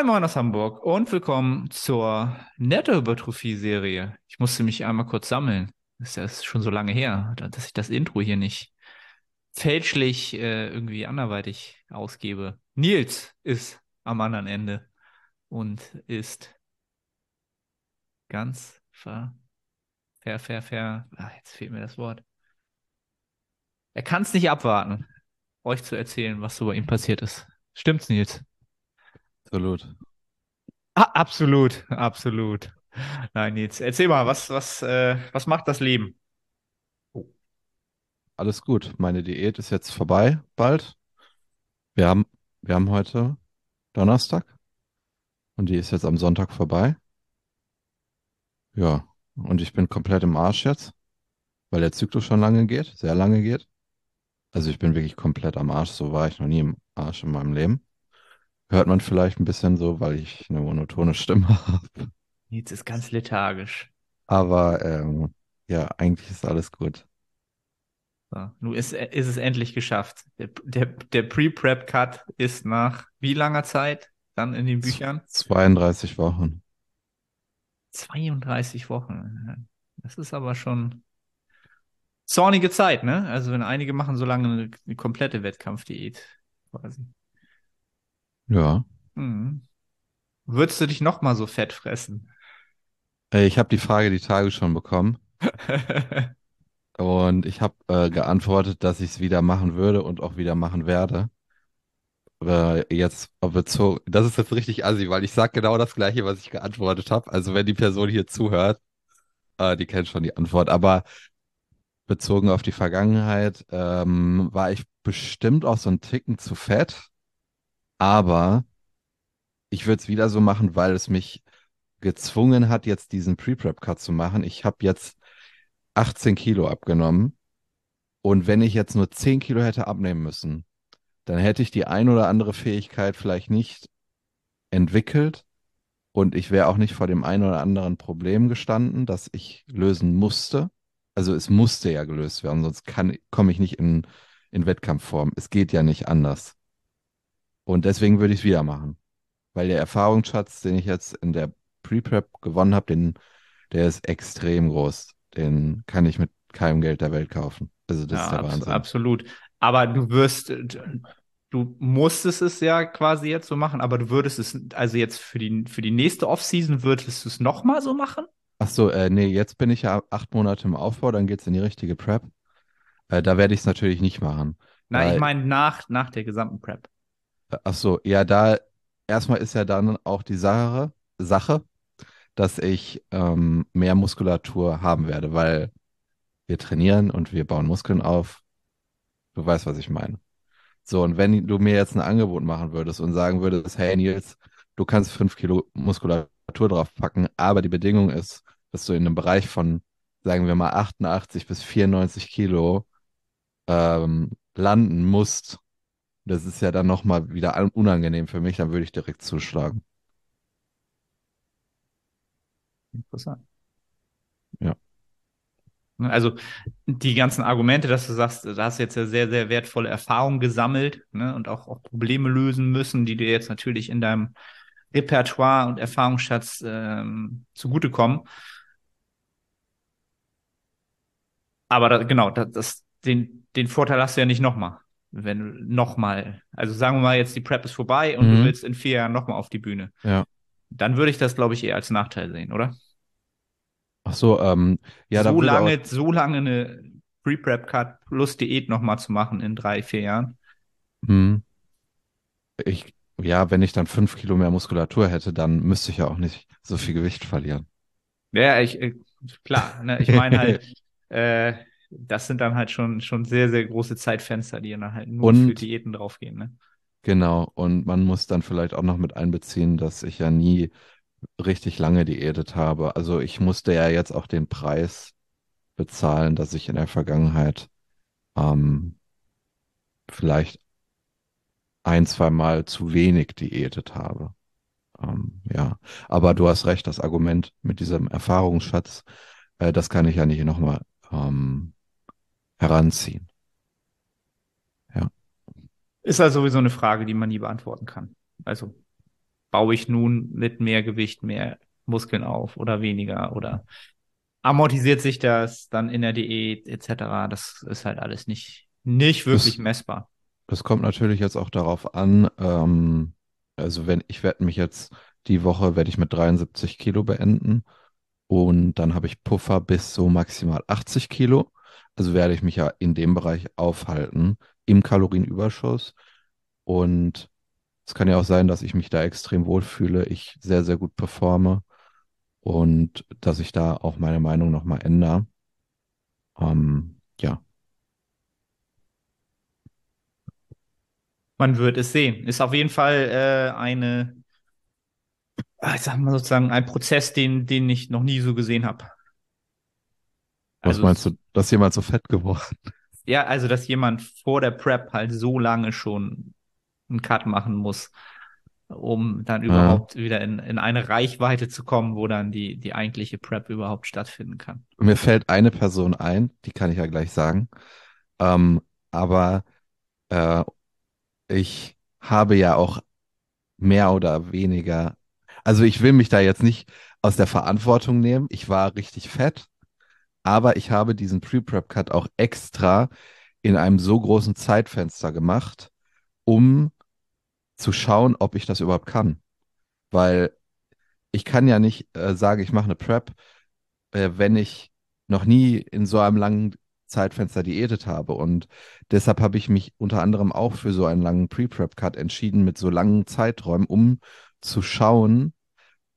Moin Moin aus Hamburg und willkommen zur Nettohypertrophie-Serie. Ich musste mich einmal kurz sammeln. Das ist schon so lange her, dass ich das Intro hier nicht fälschlich äh, irgendwie anderweitig ausgebe. Nils ist am anderen Ende und ist ganz ver, ver, ver, ver. Ach, jetzt fehlt mir das Wort. Er kann es nicht abwarten, euch zu erzählen, was so bei ihm passiert ist. Stimmt's, Nils? Absolut. Ah, absolut, absolut. Nein, Nils, erzähl mal, was, was, äh, was macht das Leben? Alles gut. Meine Diät ist jetzt vorbei, bald. Wir haben, wir haben heute Donnerstag und die ist jetzt am Sonntag vorbei. Ja, und ich bin komplett im Arsch jetzt, weil der Zyklus schon lange geht, sehr lange geht. Also ich bin wirklich komplett am Arsch. So war ich noch nie im Arsch in meinem Leben. Hört man vielleicht ein bisschen so, weil ich eine monotone Stimme habe. Nils ist ganz lethargisch. Aber ähm, ja, eigentlich ist alles gut. So, nun ist, ist es endlich geschafft. Der, der, der Pre-Prep-Cut ist nach wie langer Zeit dann in den Büchern? 32 Wochen. 32 Wochen. Das ist aber schon zornige Zeit, ne? Also wenn einige machen so lange eine, eine komplette Wettkampfdiät quasi. Ja. Mhm. Würdest du dich noch mal so fett fressen? Ich habe die Frage die Tage schon bekommen und ich habe äh, geantwortet, dass ich es wieder machen würde und auch wieder machen werde. Aber jetzt bezogen, das ist jetzt richtig assi, weil ich sage genau das Gleiche, was ich geantwortet habe. Also wenn die Person hier zuhört, äh, die kennt schon die Antwort. Aber bezogen auf die Vergangenheit ähm, war ich bestimmt auch so ein Ticken zu fett. Aber ich würde es wieder so machen, weil es mich gezwungen hat, jetzt diesen Pre-Prep-Cut zu machen. Ich habe jetzt 18 Kilo abgenommen. Und wenn ich jetzt nur 10 Kilo hätte abnehmen müssen, dann hätte ich die ein oder andere Fähigkeit vielleicht nicht entwickelt und ich wäre auch nicht vor dem ein oder anderen Problem gestanden, das ich lösen musste. Also es musste ja gelöst werden, sonst komme ich nicht in, in Wettkampfform. Es geht ja nicht anders. Und deswegen würde ich es wieder machen. Weil der Erfahrungsschatz, den ich jetzt in der Pre-Prep gewonnen habe, den, der ist extrem groß. Den kann ich mit keinem Geld der Welt kaufen. Also das Ja, ist der abs Wahnsinn. absolut. Aber du wirst, du musstest es ja quasi jetzt so machen, aber du würdest es, also jetzt für die, für die nächste Offseason würdest du es noch mal so machen? Ach so, äh, nee, jetzt bin ich ja acht Monate im Aufbau, dann geht's in die richtige Prep. Äh, da werde ich es natürlich nicht machen. Nein, ich meine nach, nach der gesamten Prep. Ach so, ja, da erstmal ist ja dann auch die Sache, Sache, dass ich ähm, mehr Muskulatur haben werde, weil wir trainieren und wir bauen Muskeln auf. Du weißt, was ich meine. So, und wenn du mir jetzt ein Angebot machen würdest und sagen würdest, hey Nils, du kannst fünf Kilo Muskulatur draufpacken, aber die Bedingung ist, dass du in einem Bereich von, sagen wir mal, 88 bis 94 Kilo ähm, landen musst, das ist ja dann nochmal wieder un- unangenehm für mich, dann würde ich direkt zuschlagen. Interessant. Ja. Ne, Also die ganzen Argumente, dass du sagst, da hast du jetzt ja sehr, sehr wertvolle Erfahrungen gesammelt, ne, und auch, auch Probleme lösen müssen, die dir jetzt natürlich in deinem Repertoire und Erfahrungsschatz ähm, zugutekommen. Aber da, genau, das, den, den Vorteil hast du ja nicht nochmal. Wenn du nochmal, also sagen wir mal jetzt, die Prep ist vorbei und du Mhm. willst in vier Jahren nochmal auf die Bühne. Ja. Dann würde ich das, glaube ich, eher als Nachteil sehen, oder? Ach so, ähm, ja, so lange, so lange eine Pre-Prep-Cut plus Diät nochmal zu machen in drei, vier Jahren. hm, ich, ja, wenn ich dann fünf Kilo mehr Muskulatur hätte, dann müsste ich ja auch nicht so viel Gewicht verlieren. Ja, ich, äh, klar, ne, ich meine halt, äh, das sind dann halt schon, schon sehr, sehr große Zeitfenster, die dann halt nur für Und Diäten draufgehen, ne? Genau, und man muss dann vielleicht auch noch mit einbeziehen, dass ich ja nie richtig lange diätet habe. Also ich musste ja jetzt auch den Preis bezahlen, dass ich in der Vergangenheit ähm, vielleicht ein, zwei Mal zu wenig diätet habe. Ähm, ja, aber du hast recht, das Argument mit diesem Erfahrungsschatz, äh, das kann ich ja nicht nochmal ähm, heranziehen. Ja. Ist also sowieso eine Frage, die man nie beantworten kann. Also baue ich nun mit mehr Gewicht mehr Muskeln auf oder weniger oder amortisiert sich das dann in der Diät etc. Das ist halt alles nicht, nicht wirklich Das, messbar. das kommt natürlich jetzt auch darauf an, ähm, also wenn ich werde mich jetzt die Woche werde ich mit 73 Kilo beenden und dann habe ich Puffer bis so maximal 80 Kilo. Also werde ich mich ja in dem Bereich aufhalten, im Kalorienüberschuss. Und es kann ja auch sein, dass ich mich da extrem wohlfühle, ich sehr, sehr gut performe und dass ich da auch meine Meinung nochmal ändere. Ähm, ja, Man wird es sehen. Ist auf jeden Fall äh, eine, ah, ich sag mal sozusagen, ein Prozess, den, den ich noch nie so gesehen habe. was Also meinst du, dass jemand so fett geworden? ja, also dass jemand vor der Prep halt so lange schon einen Cut machen muss, um dann Ja. überhaupt wieder in, in eine Reichweite zu kommen, wo dann die, die eigentliche Prep überhaupt stattfinden kann. Mir fällt eine Person ein, die kann ich ja gleich sagen. Ähm, aber äh, ich habe ja auch mehr oder weniger, also ich will mich da jetzt nicht aus der Verantwortung nehmen. Ich war richtig fett, aber ich habe diesen Pre-Prep-Cut auch extra in einem so großen Zeitfenster gemacht, um zu schauen, ob ich das überhaupt kann. Weil ich kann ja nicht äh, sagen, ich mache eine Prep, äh, wenn ich noch nie in so einem langen Zeitfenster diätet habe. Und deshalb habe ich mich unter anderem auch für so einen langen Pre-Prep-Cut entschieden mit so langen Zeiträumen, um zu schauen,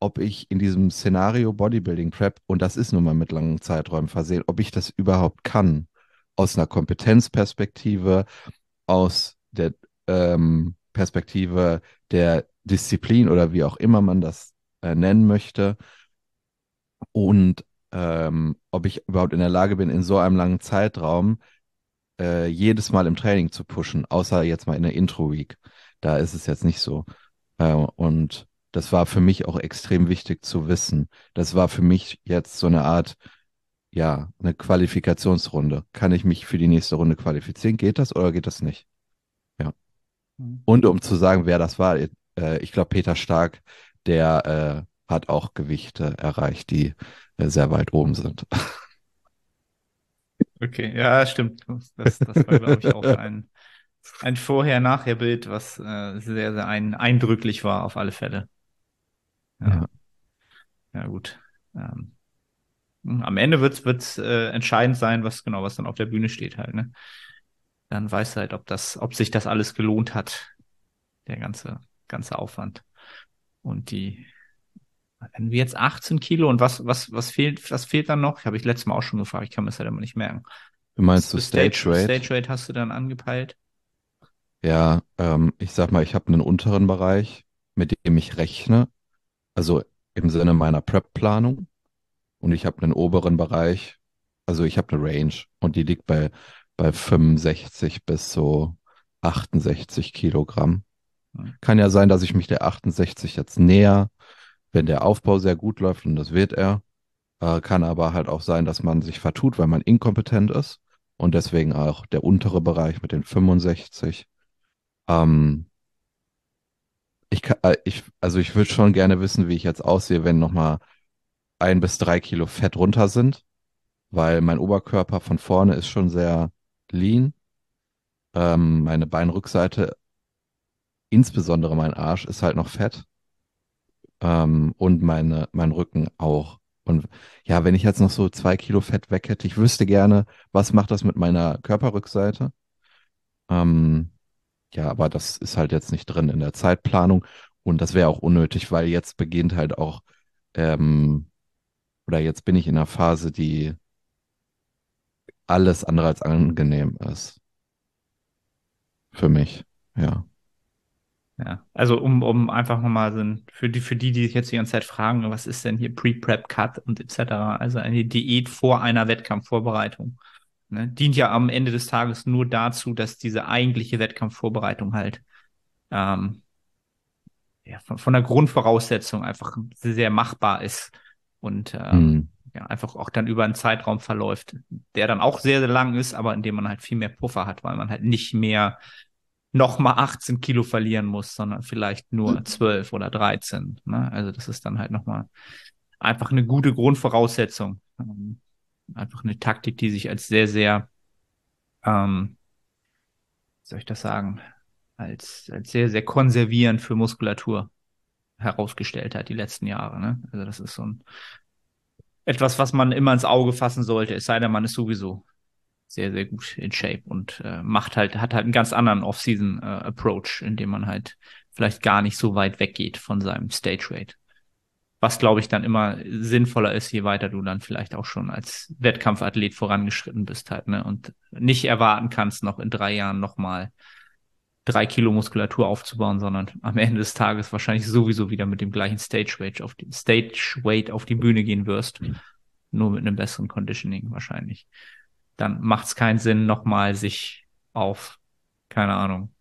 ob ich in diesem Szenario Bodybuilding Prep, und das ist nun mal mit langen Zeiträumen versehen, ob ich das überhaupt kann. Aus einer Kompetenzperspektive, aus der ähm, Perspektive der Disziplin oder wie auch immer man das äh, nennen möchte und ähm, ob ich überhaupt in der Lage bin, in so einem langen Zeitraum äh, jedes Mal im Training zu pushen, außer jetzt mal in der Intro-Week. Da ist es jetzt nicht so. Äh, und das war für mich auch extrem wichtig zu wissen. Das war für mich jetzt so eine Art, ja, eine Qualifikationsrunde. Kann ich mich für die nächste Runde qualifizieren? Geht das oder geht das nicht? Ja. Mhm. Und um zu sagen, wer das war, äh, ich glaube, Peter Stark, der äh, hat auch Gewichte erreicht, die äh, sehr weit oben sind. Okay, ja, stimmt. Das, das war, glaube ich, auch ein, ein Vorher-Nachher-Bild, was äh, sehr, sehr ein, eindrücklich war, auf alle Fälle. Ja, Ja. gut. Ähm, am Ende wird's wird's äh, entscheidend sein, was genau, was dann auf der Bühne steht halt, ne? Dann weißt du halt, ob das, ob sich das alles gelohnt hat, der ganze, ganze Aufwand. Und die, wenn wir jetzt 18 Kilo und was, was, was fehlt, was fehlt dann noch? Habe ich letztes Mal auch schon gefragt, ich kann mir das halt immer nicht merken. Du meinst du für Stage Rate? Stage Rate hast du dann angepeilt? Ja, ähm, ich sag mal, ich habe einen unteren Bereich, mit dem ich rechne, also im Sinne meiner Prep-Planung. Und ich habe einen oberen Bereich, also ich habe eine Range und die liegt bei, bei 65 bis so 68 Kilogramm. Hm. Kann ja sein, dass ich mich der 68 jetzt näher, wenn der Aufbau sehr gut läuft und das wird er. Äh, kann aber halt auch sein, dass man sich vertut, weil man inkompetent ist und deswegen auch der untere Bereich mit den 65. Ähm, ich kann, äh, ich, also ich würde schon gerne wissen, wie ich jetzt aussehe, wenn nochmal ein bis drei Kilo Fett runter sind, weil mein Oberkörper von vorne ist schon sehr lean. Ähm, meine Beinrückseite, insbesondere mein Arsch, ist halt noch fett. Ähm, und meine, mein Rücken auch. Und ja, wenn ich jetzt noch so zwei Kilo Fett weg hätte, ich wüsste gerne, was macht das mit meiner Körperrückseite? Ähm, ja, aber das ist halt jetzt nicht drin in der Zeitplanung. Und das wäre auch unnötig, weil jetzt beginnt halt auch, ähm, oder jetzt bin ich in einer Phase, die alles andere als angenehm ist. Für mich, ja. Ja, also um, um einfach nochmal so für die, für die, die sich jetzt die ganze Zeit fragen, was ist denn hier Pre-Prep-Cut und etc., also eine Diät vor einer Wettkampfvorbereitung, ne, dient ja am Ende des Tages nur dazu, dass diese eigentliche Wettkampfvorbereitung halt ähm, ja, von, von der Grundvoraussetzung einfach sehr, sehr machbar ist und ähm, Hm. ja, einfach auch dann über einen Zeitraum verläuft, der dann auch sehr, sehr lang ist, aber in dem man halt viel mehr Puffer hat, weil man halt nicht mehr nochmal 18 Kilo verlieren muss, sondern vielleicht nur 12 oder 13. Ne? Also das ist dann halt nochmal einfach eine gute Grundvoraussetzung. Einfach eine Taktik, die sich als sehr, sehr, ähm, wie soll ich das sagen, als, als sehr, sehr konservierend für Muskulatur herausgestellt hat die letzten Jahre. Ne? Also das ist so ein etwas, was man immer ins Auge fassen sollte, es sei denn, man ist sowieso sehr, sehr gut in Shape und äh, macht halt, hat halt einen ganz anderen Off-Season-Approach, äh, in dem man halt vielleicht gar nicht so weit weggeht von seinem Stage Rate. Was, glaube ich, dann immer sinnvoller ist, je weiter du dann vielleicht auch schon als Wettkampfathlet vorangeschritten bist halt, ne? Und nicht erwarten kannst, noch in drei Jahren nochmal drei Kilo Muskulatur aufzubauen, sondern am Ende des Tages wahrscheinlich sowieso wieder mit dem gleichen Stage Weight auf die, Stage Weight auf die Bühne gehen wirst. Mhm. Nur mit einem besseren Conditioning wahrscheinlich dann macht es keinen Sinn, nochmal sich auf, keine Ahnung,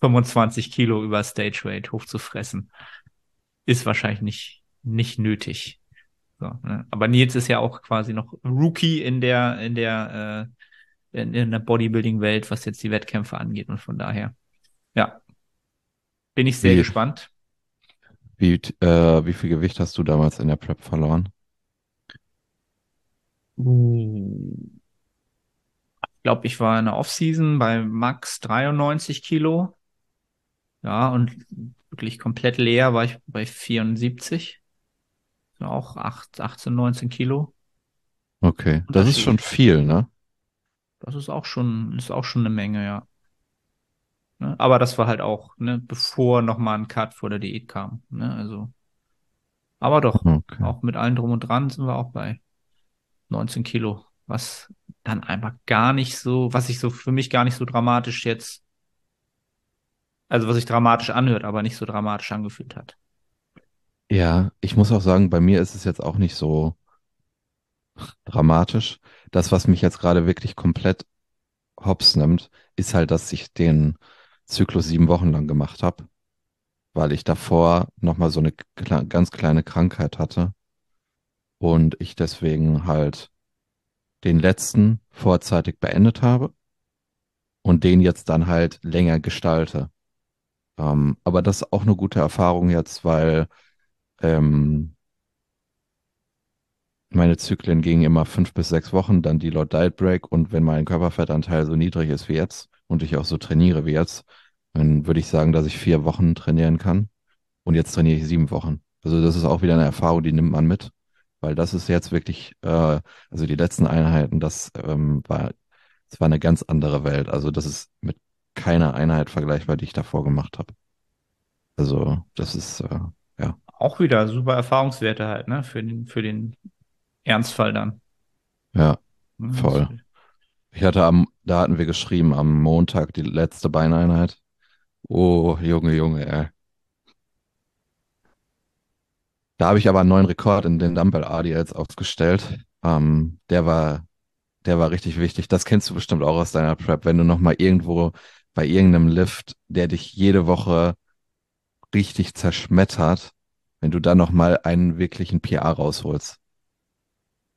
25 Kilo über Stage Weight hochzufressen. Ist wahrscheinlich nicht, nicht nötig. So, ne? Aber Nils ist ja auch quasi noch Rookie in der, in der, äh, in, in der Bodybuilding-Welt, was jetzt die Wettkämpfe angeht. Und von daher, ja, bin ich sehr wie, gespannt. Wie, äh, wie viel Gewicht hast du damals in der Prep verloren? Uh, glaube, ich war in der Offseason bei Max 93 Kilo. Ja, und wirklich komplett leer war ich bei 74. Auch 8, 18, 19 Kilo. Okay, das ist schon viel, ne? Das ist auch schon, ist auch schon eine Menge, ja. Ne? Aber das war halt auch, ne, bevor nochmal ein Cut vor der Diät kam. Ne? Also, aber doch, okay. auch mit allem drum und dran sind wir auch bei 19 Kilo was dann einfach gar nicht so, was sich so für mich gar nicht so dramatisch jetzt, also was sich dramatisch anhört, aber nicht so dramatisch angefühlt hat. Ja, ich muss auch sagen, bei mir ist es jetzt auch nicht so dramatisch. Das, was mich jetzt gerade wirklich komplett hops nimmt, ist halt, dass ich den Zyklus sieben Wochen lang gemacht habe, weil ich davor nochmal so eine ganz kleine Krankheit hatte und ich deswegen halt den letzten vorzeitig beendet habe und den jetzt dann halt länger gestalte. Ähm, aber das ist auch eine gute Erfahrung jetzt, weil ähm, meine Zyklen gingen immer fünf bis sechs Wochen, dann die Lord Diet Break und wenn mein Körperfettanteil so niedrig ist wie jetzt und ich auch so trainiere wie jetzt, dann würde ich sagen, dass ich vier Wochen trainieren kann und jetzt trainiere ich sieben Wochen. Also das ist auch wieder eine Erfahrung, die nimmt man mit weil das ist jetzt wirklich, äh, also die letzten Einheiten, das ähm, war, das war eine ganz andere Welt. Also das ist mit keiner Einheit vergleichbar, die ich davor gemacht habe. Also das ist, äh, ja. Auch wieder super Erfahrungswerte halt, ne, für den, für den Ernstfall dann. Ja, voll. Ich hatte am, da hatten wir geschrieben, am Montag die letzte Beineinheit. Oh, Junge, Junge, ey. Da habe ich aber einen neuen Rekord in den Dumbbell ADLs aufgestellt. Ähm, der war, der war richtig wichtig. Das kennst du bestimmt auch aus deiner Prep, wenn du nochmal irgendwo bei irgendeinem Lift, der dich jede Woche richtig zerschmettert, wenn du dann nochmal einen wirklichen PA rausholst.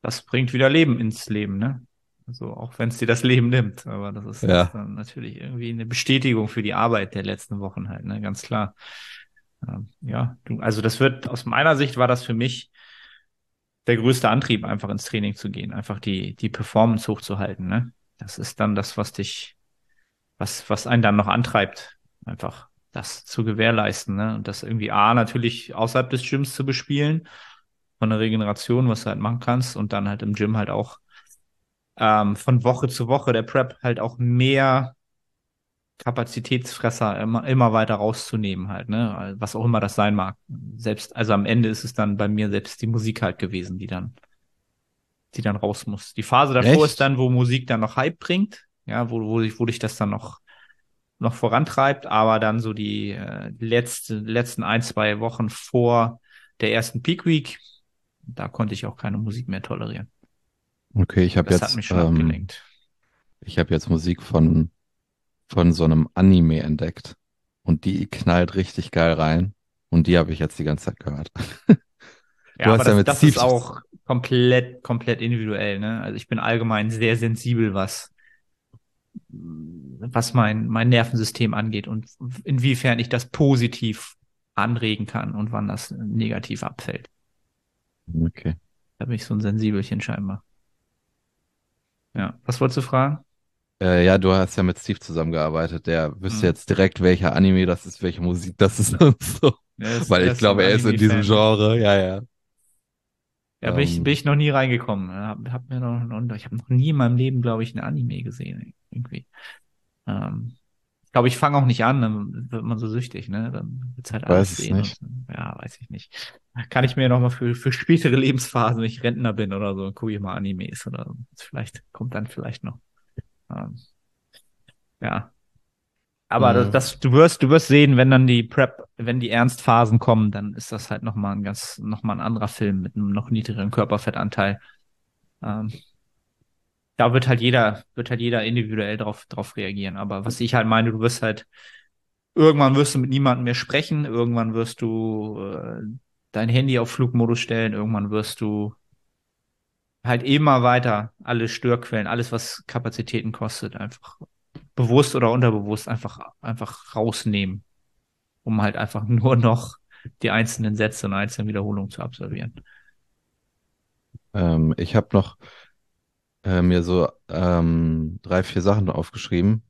Das bringt wieder Leben ins Leben, ne? Also auch wenn es dir das Leben nimmt. Aber das ist, ja. dann natürlich irgendwie eine Bestätigung für die Arbeit der letzten Wochen halt, ne? Ganz klar. Ähm, ja, du, also das wird aus meiner Sicht war das für mich der größte Antrieb, einfach ins Training zu gehen, einfach die, die Performance hochzuhalten. Ne? Das ist dann das, was dich, was, was einen dann noch antreibt, einfach das zu gewährleisten. Ne? Und das irgendwie A, natürlich außerhalb des Gyms zu bespielen, von der Regeneration, was du halt machen kannst, und dann halt im Gym halt auch ähm, von Woche zu Woche der Prep halt auch mehr Kapazitätsfresser immer, immer weiter rauszunehmen halt, ne? Was auch immer das sein mag. Selbst, also am Ende ist es dann bei mir selbst die Musik halt gewesen, die dann, die dann raus muss. Die Phase davor Echt? ist dann, wo Musik dann noch Hype bringt, ja, wo, wo, wo dich das dann noch, noch vorantreibt, aber dann so die äh, letzte, letzten ein, zwei Wochen vor der ersten Peak Week, da konnte ich auch keine Musik mehr tolerieren. Okay, ich habe jetzt. Das hat mich schon ähm, abgelenkt. Ich habe jetzt Musik von von so einem Anime entdeckt. Und die knallt richtig geil rein. Und die habe ich jetzt die ganze Zeit gehört. ja, aber das, das ist auch komplett, komplett individuell. Ne? Also ich bin allgemein sehr sensibel, was was mein, mein Nervensystem angeht und inwiefern ich das positiv anregen kann und wann das negativ abfällt. Okay. Da bin ich so ein Sensibelchen scheinbar. Ja, was wolltest du fragen? Äh, ja, du hast ja mit Steve zusammengearbeitet. Der wüsste Mhm. jetzt direkt, welcher Anime das ist, welche Musik das ist und so. Er ist- Weil ich glaube, er ist in diesem. Genre. Ja, ja. Ja, bin ich, Ähm. bin ich noch nie reingekommen. Hab, hab mir noch, noch, ich habe noch nie in meinem Leben, glaube ich, ein Anime gesehen. Irgendwie. Ähm, ich glaube, ich fange auch nicht an, dann wird man so süchtig, ne? Dann wird's halt alles es sehen. nicht. Und, ja, weiß ich nicht. Kann ich mir noch mal für, für spätere Lebensphasen, wenn ich Rentner bin oder so, gucke ich mal Animes oder so. Vielleicht kommt dann vielleicht noch. Ähm, ja. Aber Mhm. das, das, du wirst, du wirst sehen, wenn dann die Prep, wenn die Ernstphasen kommen, dann ist das halt noch mal ein ganz, noch mal ein anderer Film mit einem noch niedrigeren Körperfettanteil. Ähm, da wird halt jeder, wird halt jeder individuell drauf, drauf reagieren. Aber was ich halt meine, du wirst halt, irgendwann wirst du mit niemandem mehr sprechen, irgendwann wirst du äh, dein Handy auf Flugmodus stellen, irgendwann wirst du halt immer weiter alle Störquellen, alles, was Kapazitäten kostet, einfach bewusst oder unterbewusst einfach, einfach rausnehmen, um halt einfach nur noch die einzelnen Sätze und einzelnen Wiederholungen zu absolvieren. Ähm, ich habe noch äh, mir so ähm, drei, vier Sachen aufgeschrieben,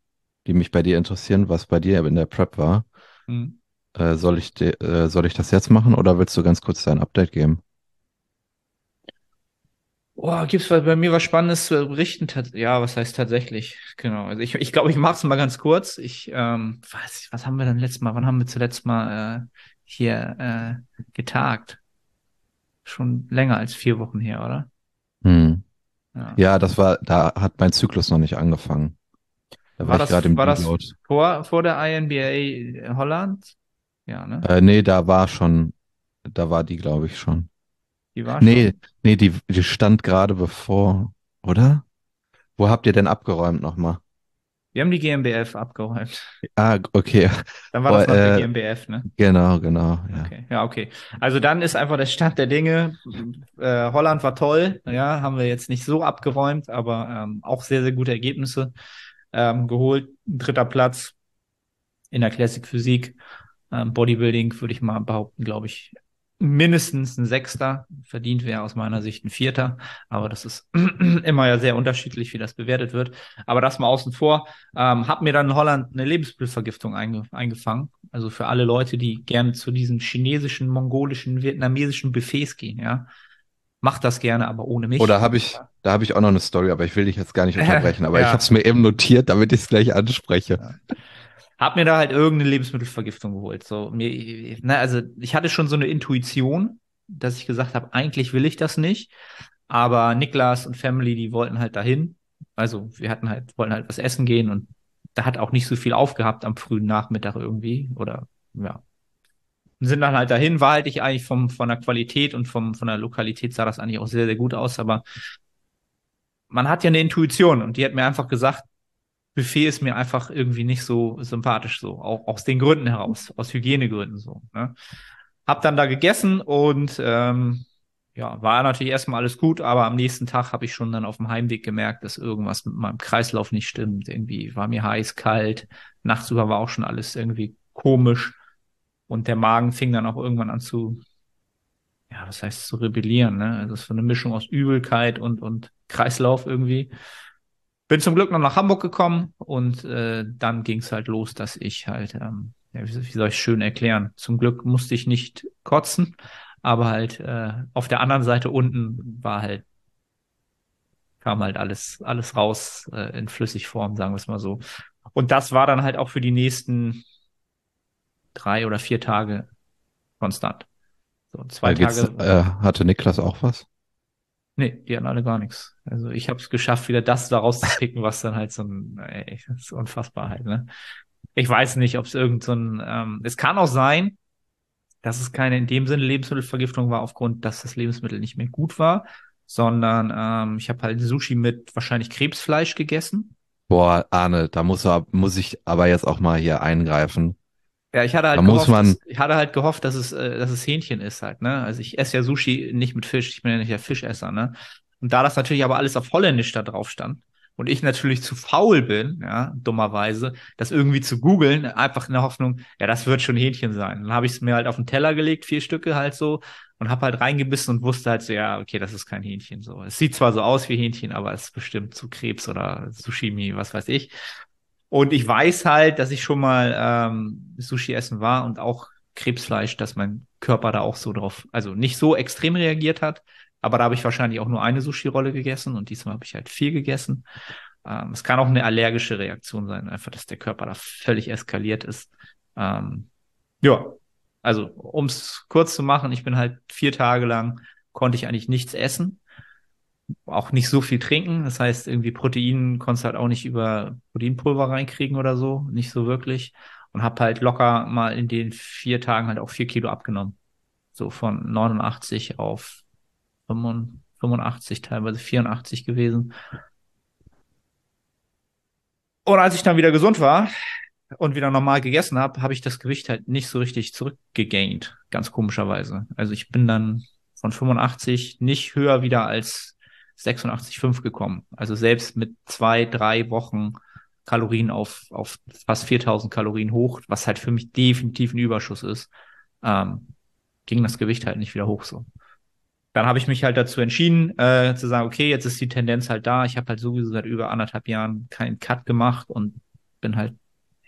die mich bei dir interessieren, was bei dir in der Prep war. Hm. Äh, soll ich, äh, soll ich das jetzt machen oder willst du ganz kurz dein Update geben? Boah, gibt's bei bei mir was Spannendes zu berichten? Ja, was heißt tatsächlich? Genau. Also ich, ich glaube, ich mache es mal ganz kurz. Ich, ähm, was, was haben wir denn letztes Mal? Wann haben wir zuletzt mal äh, hier äh, getagt? Schon länger als vier Wochen her, oder? Hm. Ja. Ja, das war, da hat mein Zyklus noch nicht angefangen. Da War war ich das- gerade im war das-. Vor, vor der INBA Holland? Ja, ne? Äh, nee, da war schon, da war die, glaube ich, schon. Die war Nee, schon. nee, die, die stand gerade bevor, oder? Wo habt ihr denn abgeräumt nochmal? Wir haben die GmbF abgeräumt. Ah, okay, Dann war das noch der äh, GmbF, ne? genau, genau, ja. Okay, ja, okay. Also dann ist einfach der Stand der Dinge. Äh, Holland war toll, ja, haben wir jetzt nicht so abgeräumt, aber ähm, auch sehr, sehr gute Ergebnisse ähm, geholt. Dritter Platz in der Classic Physik. Ähm, Bodybuilding würde ich mal behaupten, glaube ich, mindestens ein Sechster. Verdient wäre aus meiner Sicht ein Vierter, aber das ist immer ja sehr unterschiedlich, wie das bewertet wird. Aber das mal außen vor. Ähm, hab mir dann in Holland eine Lebensmittelvergiftung einge eingefangen. Also für alle Leute, die gerne zu diesen chinesischen, mongolischen, vietnamesischen Buffets gehen, ja. Macht das gerne, aber ohne mich. Oder habe ich, da habe ich auch noch eine Story, aber ich will dich jetzt gar nicht unterbrechen, aber Ja. ich habe es mir eben notiert, damit ich es gleich anspreche. Hab mir da halt irgendeine Lebensmittelvergiftung geholt. So, mir, na, also ich hatte schon so eine Intuition, dass ich gesagt habe, eigentlich will ich das nicht. Aber Niklas und Family, die wollten halt dahin. Also wir hatten halt, wollten halt was essen gehen und da hat auch nicht so viel aufgehabt am frühen Nachmittag irgendwie. Oder ja. Und sind dann halt dahin, war halt ich eigentlich vom, von der Qualität und vom, von der Lokalität sah das eigentlich auch sehr, sehr gut aus, aber man hat ja eine Intuition und die hat mir einfach gesagt, Buffet ist mir einfach irgendwie nicht so sympathisch so, auch aus den Gründen heraus, aus Hygienegründen so. Ne? Hab dann da gegessen und ähm, ja, war natürlich erstmal alles gut, aber am nächsten Tag habe ich schon dann auf dem Heimweg gemerkt, dass irgendwas mit meinem Kreislauf nicht stimmt. Irgendwie war mir heiß, kalt, nachts über war auch schon alles irgendwie komisch und der Magen fing dann auch irgendwann an zu, ja, was heißt zu rebellieren, ne? Also es ist so eine Mischung aus Übelkeit und, und Kreislauf irgendwie. Bin zum Glück noch nach Hamburg gekommen und äh, dann ging es halt los, dass ich halt, ähm, ja, wie, soll ich schön erklären? Zum Glück musste ich nicht kotzen, aber halt äh, auf der anderen Seite unten war halt, kam halt alles, alles raus äh, in Flüssigform, sagen wir es mal so. Und das war dann halt auch für die nächsten drei oder vier Tage konstant. So, zwei Tage. äh, hatte Niklas auch was? Nee, die hatten alle gar nichts. Also ich habe es geschafft, wieder das da rauszupicken, was dann halt so ein, ey, das ist unfassbar halt, ne? Ich weiß nicht, ob es irgend so ein, ähm, es kann auch sein, dass es keine in dem Sinne Lebensmittelvergiftung war, aufgrund, dass das Lebensmittel nicht mehr gut war, sondern ähm, ich habe halt Sushi mit wahrscheinlich Krebsfleisch gegessen. Boah, Arne, da muss, muss ich aber jetzt auch mal hier eingreifen. Ja, ich hatte halt Da gehofft, dass, ich hatte halt gehofft, dass es, äh, dass es Hähnchen ist halt, ne? Also ich esse ja Sushi nicht mit Fisch, ich bin ja nicht der Fischesser, ne? Und da das natürlich aber alles auf Holländisch da drauf stand, Und ich natürlich zu faul bin, ja, dummerweise, das irgendwie zu googeln, einfach in der Hoffnung, ja, das wird schon Hähnchen sein. Dann habe ich es mir halt auf den Teller gelegt, vier Stücke halt so, und habe halt reingebissen und wusste halt so, ja, okay, das ist kein Hähnchen so. Es sieht zwar so aus wie Hähnchen, aber es ist bestimmt zu Krebs oder Sushimi, was weiß ich. Und ich weiß halt, dass ich schon mal ähm, Sushi essen war und auch Krebsfleisch, dass mein Körper da auch so drauf, also nicht so extrem reagiert hat, aber da habe ich wahrscheinlich auch nur eine Sushi-Rolle gegessen und diesmal habe ich halt viel gegessen. Ähm, es kann auch eine allergische Reaktion sein, einfach, dass der Körper da völlig eskaliert ist. Ähm, ja, also um es kurz zu machen, ich bin halt vier Tage lang, konnte ich eigentlich nichts essen, auch nicht so viel trinken. Das heißt, irgendwie Protein konntest du halt auch nicht über Proteinpulver reinkriegen oder so, nicht so wirklich. Und habe halt locker mal in den vier Tagen halt auch vier Kilo abgenommen. So von 89 auf 85, teilweise 84 gewesen. Und als ich dann wieder gesund war und wieder normal gegessen habe, habe ich das Gewicht halt nicht so richtig zurückgegaint, ganz komischerweise. Also ich bin dann von 85 nicht höher wieder als 86,5 gekommen. Also selbst mit zwei, drei Wochen Kalorien auf, auf fast 4000 Kalorien hoch, was halt für mich definitiv ein Überschuss ist, ähm, ging das Gewicht halt nicht wieder hoch so dann habe ich mich halt dazu entschieden, äh, zu sagen, okay, jetzt ist die Tendenz halt da. Ich habe halt sowieso seit über anderthalb Jahren keinen Cut gemacht und bin halt,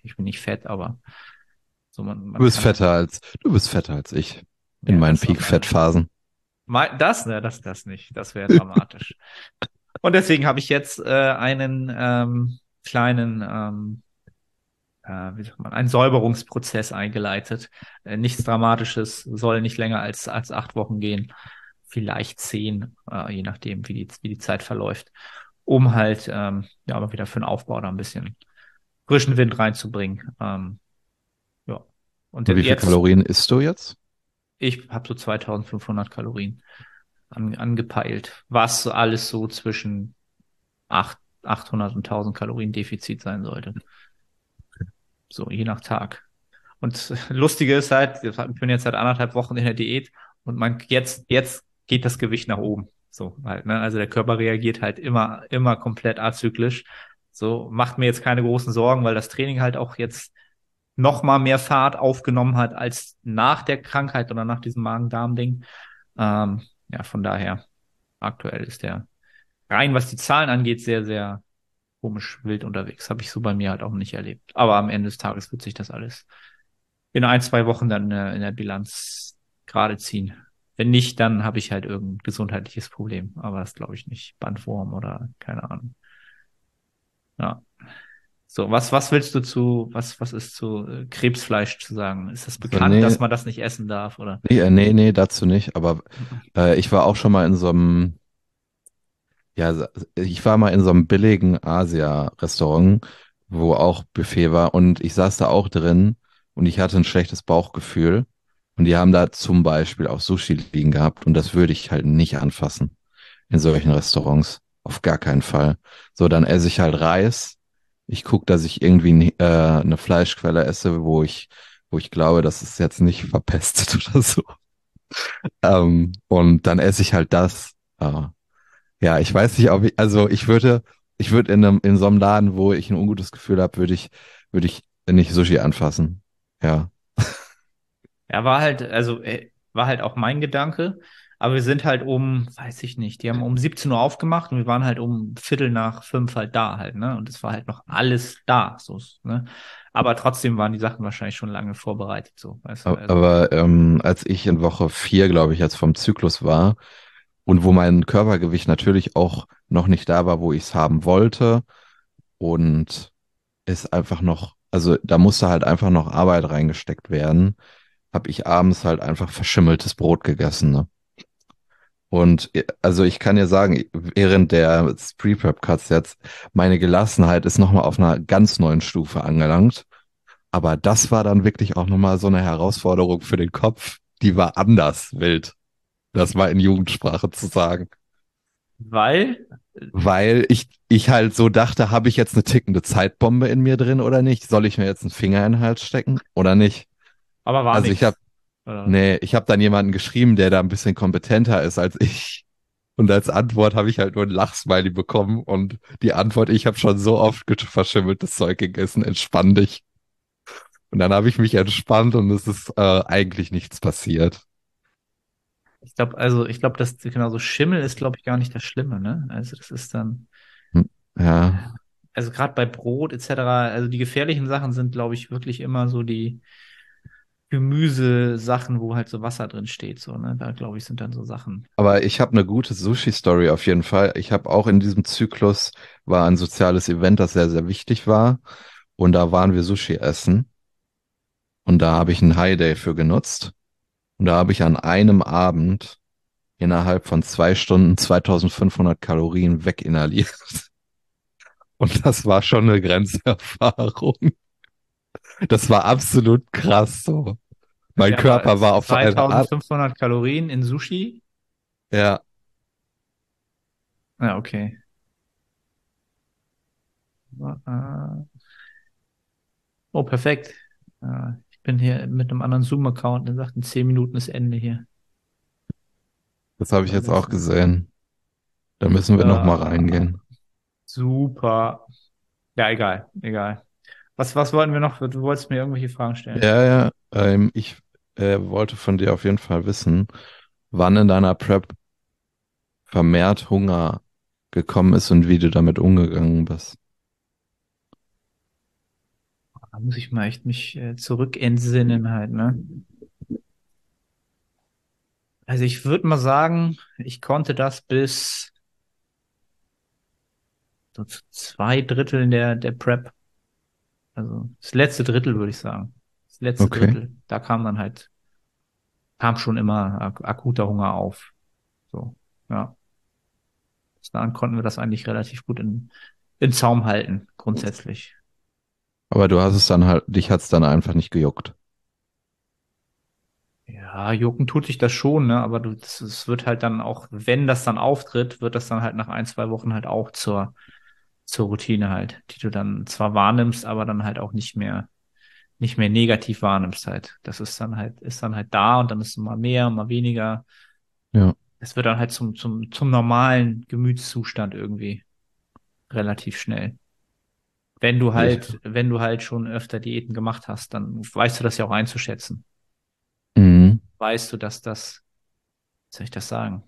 ich bin nicht fett, aber so man, man Du bist fetter halt, als du bist fetter als ich in ja, meinen Peak-Fett-Phasen. Das, ne, das, das nicht. Das wäre dramatisch. und deswegen habe ich jetzt äh, einen ähm, kleinen ähm, äh, wie sagt man, einen Säuberungsprozess eingeleitet. Äh, nichts Dramatisches, soll nicht länger als, als acht Wochen gehen vielleicht zehn, äh, je nachdem, wie die, wie die Zeit verläuft, um halt ähm, ja aber wieder für den Aufbau da ein bisschen frischen Wind reinzubringen. Ähm, ja. Und, Und wie viele Kalorien isst du jetzt? Ich habe so 2500 Kalorien an, angepeilt, was alles so zwischen 8, 800 und 1000 Kalorien Defizit sein sollte. So, je nach Tag. Und lustige ist halt, ich bin jetzt seit anderthalb Wochen in der Diät und man jetzt, jetzt geht das Gewicht nach oben. So halt, ne? Also der Körper reagiert halt immer, immer komplett azyklisch. So macht mir jetzt keine großen Sorgen, weil das Training halt auch jetzt noch mal mehr Fahrt aufgenommen hat als nach der Krankheit oder nach diesem Magen-Darm-Ding. Ähm, ja, von daher aktuell ist der rein, was die Zahlen angeht, sehr, sehr komisch wild unterwegs. Habe ich so bei mir halt auch nicht erlebt. Aber am Ende des Tages wird sich das alles in ein, zwei Wochen dann äh, in der Bilanz gerade ziehen. Wenn nicht, dann habe ich halt irgendein gesundheitliches Problem. Aber das glaube ich nicht. Bandwurm oder keine Ahnung. Ja. So, was, was willst du zu, was, was ist zu äh, Krebsfleisch zu sagen? Ist das bekannt, nee, dass man das nicht essen darf, oder? Nee, äh, nee, nee, dazu nicht. Aber äh, ich war auch schon mal in so einem, ja, ich war mal in so einem billigen Asia-Restaurant, wo auch Buffet war und ich saß da auch drin und ich hatte ein schlechtes Bauchgefühl. Und die haben da zum Beispiel auch Sushi liegen gehabt und das würde ich halt nicht anfassen in solchen Restaurants. Auf gar keinen Fall. So, dann esse ich halt Reis. Ich gucke, dass ich irgendwie äh, eine Fleischquelle esse, wo ich, wo ich glaube, das ist jetzt nicht verpestet oder so. ähm, und dann esse ich halt das. Äh, ja, ich weiß nicht, ob ich, also ich würde, ich würde in einem, in so einem Laden, wo ich ein ungutes Gefühl habe, würde ich, würde ich nicht Sushi anfassen. Ja. Ja, war halt, also äh, war halt auch mein Gedanke. Aber wir sind halt um, weiß ich nicht, die haben um 17 Uhr aufgemacht und wir waren halt um Viertel nach fünf halt da halt, ne? Und es war halt noch alles da, so, ne? Aber trotzdem waren die Sachen wahrscheinlich schon lange vorbereitet, so. Weißt du? also, aber ähm, als ich in Woche vier, glaube ich, jetzt vom Zyklus war und wo mein Körpergewicht natürlich auch noch nicht da war, wo ich es haben wollte und es einfach noch, also da musste halt einfach noch Arbeit reingesteckt werden habe ich abends halt einfach verschimmeltes Brot gegessen. Ne? Und also ich kann dir sagen, während der Pre-Prep-Cuts jetzt, meine Gelassenheit ist nochmal auf einer ganz neuen Stufe angelangt. Aber das war dann wirklich auch nochmal so eine Herausforderung für den Kopf. Die war anders wild. Das mal in Jugendsprache zu sagen. Weil? Weil ich, ich halt so dachte, habe ich jetzt eine tickende Zeitbombe in mir drin oder nicht? Soll ich mir jetzt einen Finger in den Hals stecken oder nicht? Aber war Also nix. ich habe nee, ich habe dann jemanden geschrieben, der da ein bisschen kompetenter ist als ich. Und als Antwort habe ich halt nur ein Lachsmiley bekommen und die Antwort, ich habe schon so oft verschimmeltes Zeug gegessen, entspann dich. Und dann habe ich mich entspannt und es ist äh, eigentlich nichts passiert. Ich glaube, also ich glaube, dass genau so Schimmel ist, glaube ich, gar nicht das Schlimme, ne? Also das ist dann. Hm, ja. Also gerade bei Brot etc., also die gefährlichen Sachen sind, glaube ich, wirklich immer so die Gemüsesachen, wo halt so Wasser drin steht, so, ne? Da glaube ich, sind dann so Sachen. Aber ich habe eine gute Sushi-Story auf jeden Fall. Ich habe auch in diesem Zyklus war ein soziales Event, das sehr, sehr wichtig war. Und da waren wir Sushi essen. Und da habe ich einen High Day für genutzt. Und da habe ich an einem Abend innerhalb von zwei Stunden 2500 Kalorien weginhaliert. Und das war schon eine Grenzerfahrung. Das war absolut krass so. Mein ja, Körper war auf 2500 Kalorien in Sushi. Ja. Ja, okay. Äh, oh, perfekt. Äh, bin hier mit einem anderen Zoom-Account, der sagt, in zehn Minuten ist Ende hier. Das habe ich jetzt auch gesehen. Da müssen wir ja, noch mal reingehen. Super. Ja, egal, egal. Was, was wollten wir noch? Du wolltest mir irgendwelche Fragen stellen. Ja, ja. Ähm, ich äh, wollte von dir auf jeden Fall wissen, wann in deiner Prep vermehrt Hunger gekommen ist und wie du damit umgegangen bist. Da muss ich mal echt mich äh, zurück entsinnen halt, ne? Also ich würde mal sagen, ich konnte das bis so zu zwei Dritteln der, der Prep. Also das letzte Drittel würde ich sagen. Das letzte okay. Drittel. Da kam dann halt, kam schon immer ak akuter Hunger auf. So, ja. Bis dahin konnten wir das eigentlich relativ gut in, in Zaum halten, grundsätzlich. Aber du hast es dann halt, dich hat es dann einfach nicht gejuckt. Ja, jucken tut sich das schon, ne? Aber du, es wird halt dann auch, wenn das dann auftritt, wird das dann halt nach ein, zwei Wochen halt auch zur, zur Routine halt, die du dann zwar wahrnimmst, aber dann halt auch nicht mehr, nicht mehr negativ wahrnimmst halt. Das ist dann halt, ist dann halt da und dann ist es mal mehr, mal weniger. Ja. Es wird dann halt zum, zum, zum normalen Gemütszustand irgendwie relativ schnell. Wenn du halt, ja. wenn du halt schon öfter Diäten gemacht hast, dann weißt du das ja auch einzuschätzen. Mhm. Weißt du, dass das, wie soll ich das sagen?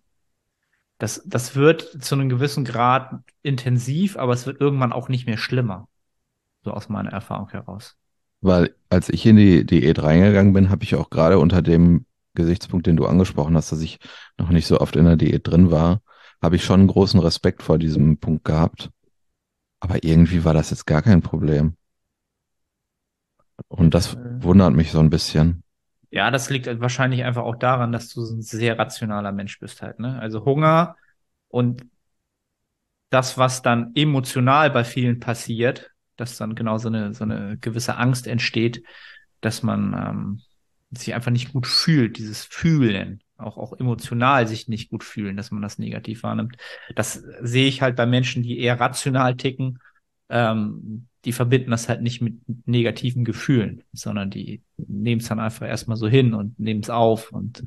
Das, das wird zu einem gewissen Grad intensiv, aber es wird irgendwann auch nicht mehr schlimmer. So aus meiner Erfahrung heraus. Weil als ich in die Diät reingegangen bin, habe ich auch gerade unter dem Gesichtspunkt, den du angesprochen hast, dass ich noch nicht so oft in der Diät drin war, habe ich schon einen großen Respekt vor diesem Punkt gehabt. Aber irgendwie war das jetzt gar kein Problem. Und das äh. wundert mich so ein bisschen. Ja, das liegt wahrscheinlich einfach auch daran, dass du ein sehr rationaler Mensch bist halt, ne? Also Hunger und das, was dann emotional bei vielen passiert, dass dann genau so eine, so eine gewisse Angst entsteht, dass man ähm, sich einfach nicht gut fühlt, dieses Fühlen auch, auch emotional sich nicht gut fühlen, dass man das negativ wahrnimmt. Das sehe ich halt bei Menschen, die eher rational ticken. Ähm, die verbinden das halt nicht mit negativen Gefühlen, sondern die nehmen es dann einfach erstmal so hin und nehmen es auf und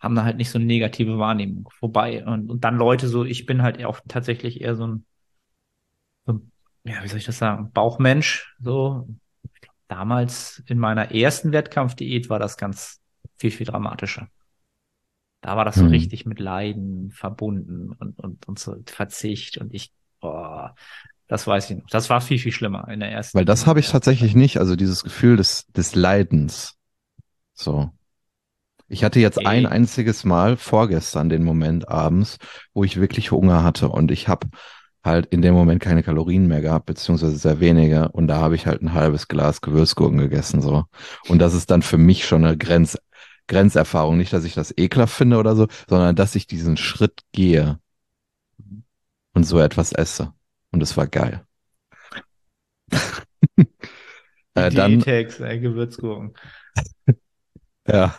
haben da halt nicht so eine negative Wahrnehmung vorbei. Und, und dann Leute so, ich bin halt auch tatsächlich eher so ein, so ein ja, wie soll ich das sagen, Bauchmensch. So, damals in meiner ersten Wettkampfdiät war das ganz viel, viel dramatischer. Da war das so hm. richtig mit Leiden verbunden und, und, und so Verzicht und ich, boah, das weiß ich noch. Das war viel, viel schlimmer in der ersten. Weil das habe ich tatsächlich nicht, also dieses Gefühl des, des Leidens. So. Ich hatte jetzt okay. ein einziges Mal vorgestern den Moment abends, wo ich wirklich Hunger hatte und ich habe halt in dem Moment keine Kalorien mehr gehabt, beziehungsweise sehr wenige. Und da habe ich halt ein halbes Glas Gewürzgurken gegessen, so. Und das ist dann für mich schon eine Grenz, Grenzerfahrung. Nicht, dass ich das ekelhaft finde oder so, sondern dass ich diesen Schritt gehe und so etwas esse. Und es war geil. äh, dann Tex, äh, Gewürzgurken. ja.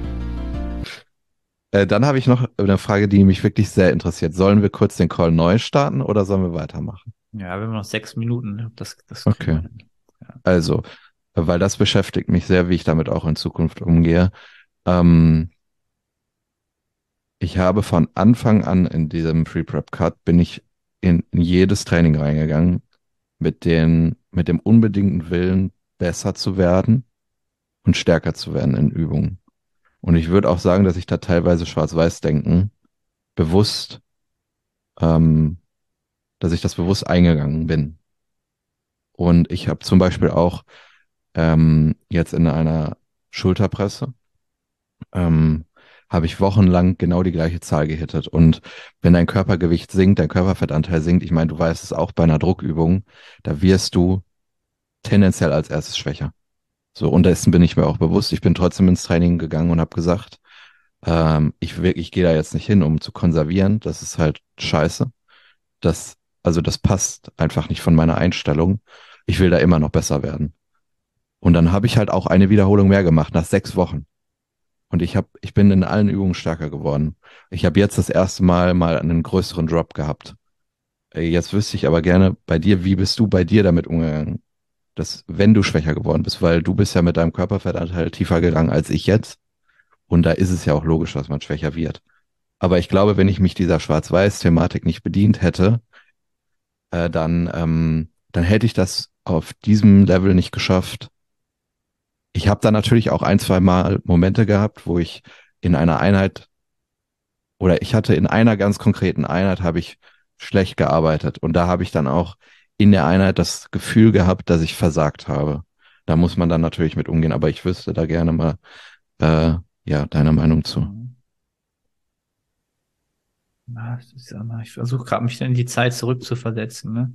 Äh, dann habe ich noch eine Frage, die mich wirklich sehr interessiert. Sollen wir kurz den Call neu starten oder sollen wir weitermachen? Ja, wir haben noch sechs Minuten. Das, das okay. Ja. Also, weil das beschäftigt mich sehr, wie ich damit auch in Zukunft umgehe. Ähm, ich habe von Anfang an in diesem Pre-Prep-Cut bin ich in, in jedes Training reingegangen mit den, mit dem unbedingten Willen, besser zu werden und stärker zu werden in Übungen. Und ich würde auch sagen, dass ich da teilweise Schwarz-Weiß-Denken bewusst ähm, dass ich das bewusst eingegangen bin. Und ich habe zum Beispiel auch ähm, jetzt in einer Schulterpresse, ähm, habe ich wochenlang genau die gleiche Zahl gehittet. Und wenn dein Körpergewicht sinkt, dein Körperfettanteil sinkt, ich meine, du weißt es auch bei einer Druckübung, da wirst du tendenziell als erstes schwächer. So, und dessen bin ich mir auch bewusst. Ich bin trotzdem ins Training gegangen und habe gesagt, ähm, ich, ich gehe da jetzt nicht hin, um zu konservieren. Das ist halt scheiße. Das also das passt einfach nicht von meiner Einstellung. Ich will da immer noch besser werden. Und dann habe ich halt auch eine Wiederholung mehr gemacht nach sechs Wochen. Und ich habe, ich bin in allen Übungen stärker geworden. Ich habe jetzt das erste Mal mal einen größeren Drop gehabt. Jetzt wüsste ich aber gerne bei dir, wie bist du bei dir damit umgegangen? Dass, wenn du schwächer geworden bist, weil du bist ja mit deinem Körperfettanteil tiefer gegangen als ich jetzt. Und da ist es ja auch logisch, dass man schwächer wird. Aber ich glaube, wenn ich mich dieser Schwarz-Weiß-Thematik nicht bedient hätte, äh, dann, ähm, dann hätte ich das auf diesem Level nicht geschafft. Ich habe da natürlich auch ein, zwei Mal Momente gehabt, wo ich in einer Einheit oder ich hatte in einer ganz konkreten Einheit habe ich schlecht gearbeitet und da habe ich dann auch in der Einheit das Gefühl gehabt, dass ich versagt habe. Da muss man dann natürlich mit umgehen, aber ich wüsste da gerne mal äh, ja deine Meinung zu. Ich versuche gerade mich in die Zeit zurückzuversetzen. Ne?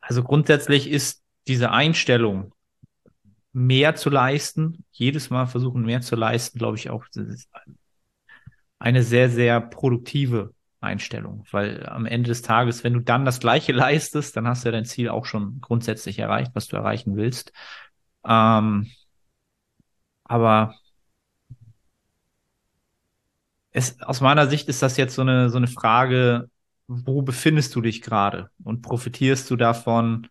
Also grundsätzlich ist diese Einstellung, mehr zu leisten, jedes Mal versuchen, mehr zu leisten, glaube ich auch, eine sehr, sehr produktive Einstellung, weil am Ende des Tages, wenn du dann das Gleiche leistest, dann hast du ja dein Ziel auch schon grundsätzlich erreicht, was du erreichen willst. Ähm, aber es, aus meiner Sicht ist das jetzt so eine, so eine Frage, wo befindest du dich gerade und profitierst du davon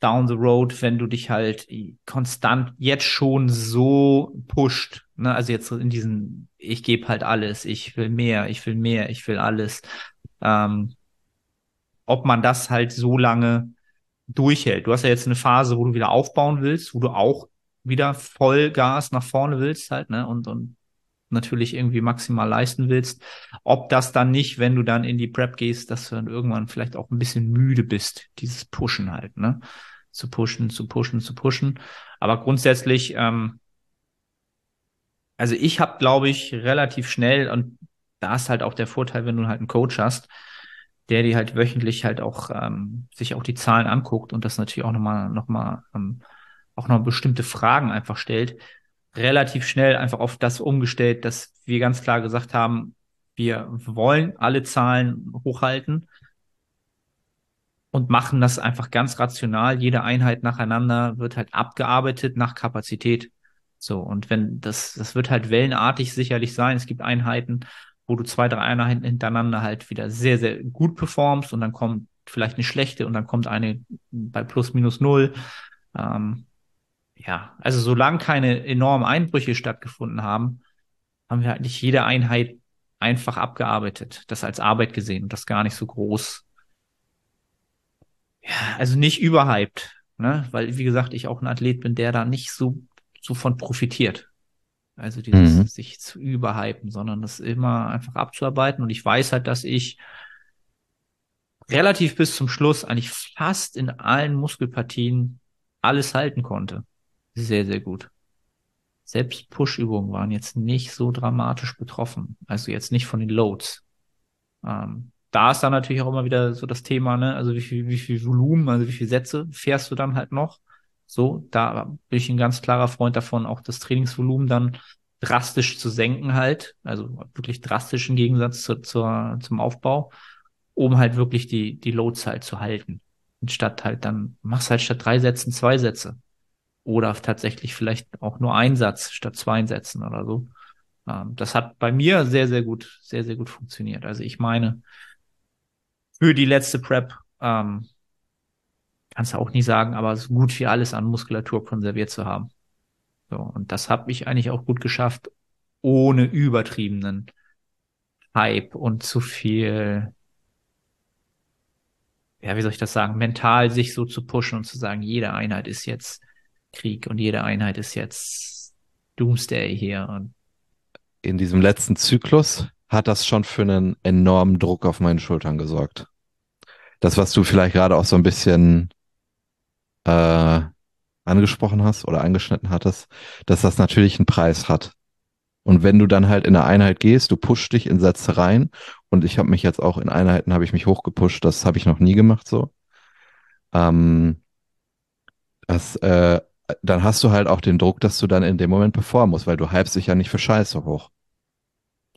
down the road, wenn du dich halt konstant jetzt schon so pusht, ne? also jetzt in diesen, ich gebe halt alles, ich will mehr, ich will mehr, ich will alles, ähm, ob man das halt so lange durchhält. Du hast ja jetzt eine Phase, wo du wieder aufbauen willst, wo du auch wieder Vollgas nach vorne willst halt, ne, und, und natürlich irgendwie maximal leisten willst. Ob das dann nicht, wenn du dann in die Prep gehst, dass du dann irgendwann vielleicht auch ein bisschen müde bist, dieses Pushen halt, ne? Zu pushen, zu pushen, zu pushen. Aber grundsätzlich, ähm, also ich habe, glaube ich, relativ schnell, und da ist halt auch der Vorteil, wenn du halt einen Coach hast, der dir halt wöchentlich halt auch ähm, sich auch die Zahlen anguckt und das natürlich auch nochmal, nochmal, ähm, auch noch bestimmte Fragen einfach stellt, relativ schnell einfach auf das umgestellt, dass wir ganz klar gesagt haben, wir wollen alle Zahlen hochhalten und machen das einfach ganz rational. Jede Einheit nacheinander wird halt abgearbeitet nach Kapazität. So, und wenn das, das wird halt wellenartig sicherlich sein. Es gibt Einheiten, wo du zwei, drei Einheiten hintereinander halt wieder sehr, sehr gut performst und dann kommt vielleicht eine schlechte und dann kommt eine bei plus minus null. Ähm, ja, also solange keine enormen Einbrüche stattgefunden haben, haben wir eigentlich jede Einheit einfach abgearbeitet, das als Arbeit gesehen und das gar nicht so groß. Ja, also nicht überhyped, ne? Weil, wie gesagt, ich auch ein Athlet bin, der da nicht so, so von profitiert. Also dieses mhm. sich zu überhypen, sondern das immer einfach abzuarbeiten. Und ich weiß halt, dass ich relativ bis zum Schluss eigentlich fast in allen Muskelpartien alles halten konnte sehr, sehr gut. Selbst Push-Übungen waren jetzt nicht so dramatisch betroffen. Also jetzt nicht von den Loads. Ähm, da ist dann natürlich auch immer wieder so das Thema, ne? Also wie viel, wie viel Volumen, also wie viele Sätze fährst du dann halt noch? So, da bin ich ein ganz klarer Freund davon, auch das Trainingsvolumen dann drastisch zu senken halt, also wirklich drastisch im Gegensatz zu, zur, zum Aufbau, um halt wirklich die, die Loads halt zu halten. Statt halt dann, machst halt statt drei Sätzen zwei Sätze. Oder tatsächlich vielleicht auch nur ein Satz statt zwei Sätzen oder so. Ähm, das hat bei mir sehr, sehr gut, sehr, sehr gut funktioniert. Also ich meine, für die letzte Prep, ähm, kannst du auch nicht sagen, aber so gut wie alles an Muskulatur konserviert zu haben. So, und das habe ich eigentlich auch gut geschafft, ohne übertriebenen Hype und zu viel, ja, wie soll ich das sagen, mental sich so zu pushen und zu sagen, jede Einheit ist jetzt Krieg und jede Einheit ist jetzt Doomsday hier. Und In diesem letzten Zyklus hat das schon für einen enormen Druck auf meinen Schultern gesorgt. Das, was du vielleicht gerade auch so ein bisschen äh, angesprochen hast oder angeschnitten hattest, dass das natürlich einen Preis hat. Und wenn du dann halt in eine Einheit gehst, du pushst dich in Sätze rein und ich habe mich jetzt auch in Einheiten habe ich mich hochgepusht, das habe ich noch nie gemacht so. Ähm, das, äh, dann hast du halt auch den Druck, dass du dann in dem Moment performen musst, weil du hypst dich ja nicht für Scheiße hoch.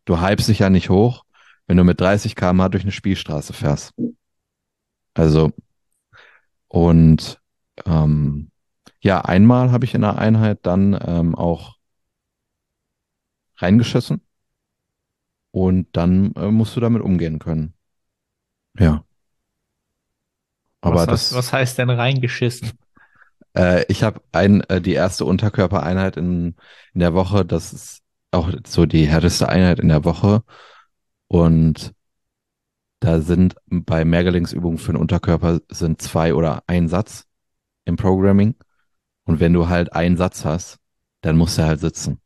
Du hypst dich ja nicht hoch, wenn du mit 30 km/h durch eine Spielstraße fährst. Also, und ähm, ja, einmal habe ich in einer Einheit dann ähm, auch reingeschissen und dann äh, musst du damit umgehen können. Ja. Aber was, das, was heißt denn reingeschissen? äh, ich habe ein, äh, die erste Unterkörpereinheit in, in der Woche, das ist auch so die härteste Einheit in der Woche und da sind bei Mehrgelengsübungen für den Unterkörper sind zwei oder ein Satz im Programming. Und wenn du halt einen Satz hast, dann musst du halt sitzen.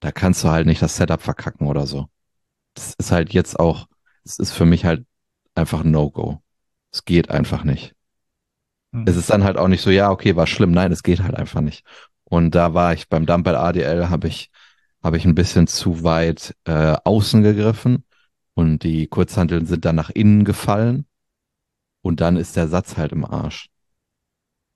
Da kannst du halt nicht das Setup verkacken oder so. Das ist halt jetzt auch, es ist für mich halt einfach ein No-Go. Es geht einfach nicht. Hm. Es ist dann halt auch nicht so, ja, okay, war schlimm. Nein, es geht halt einfach nicht. Und da war ich beim Dumbbell ADL, habe ich, habe ich ein bisschen zu weit äh, außen gegriffen und die Kurzhanteln sind dann nach innen gefallen und dann ist der Satz halt im Arsch.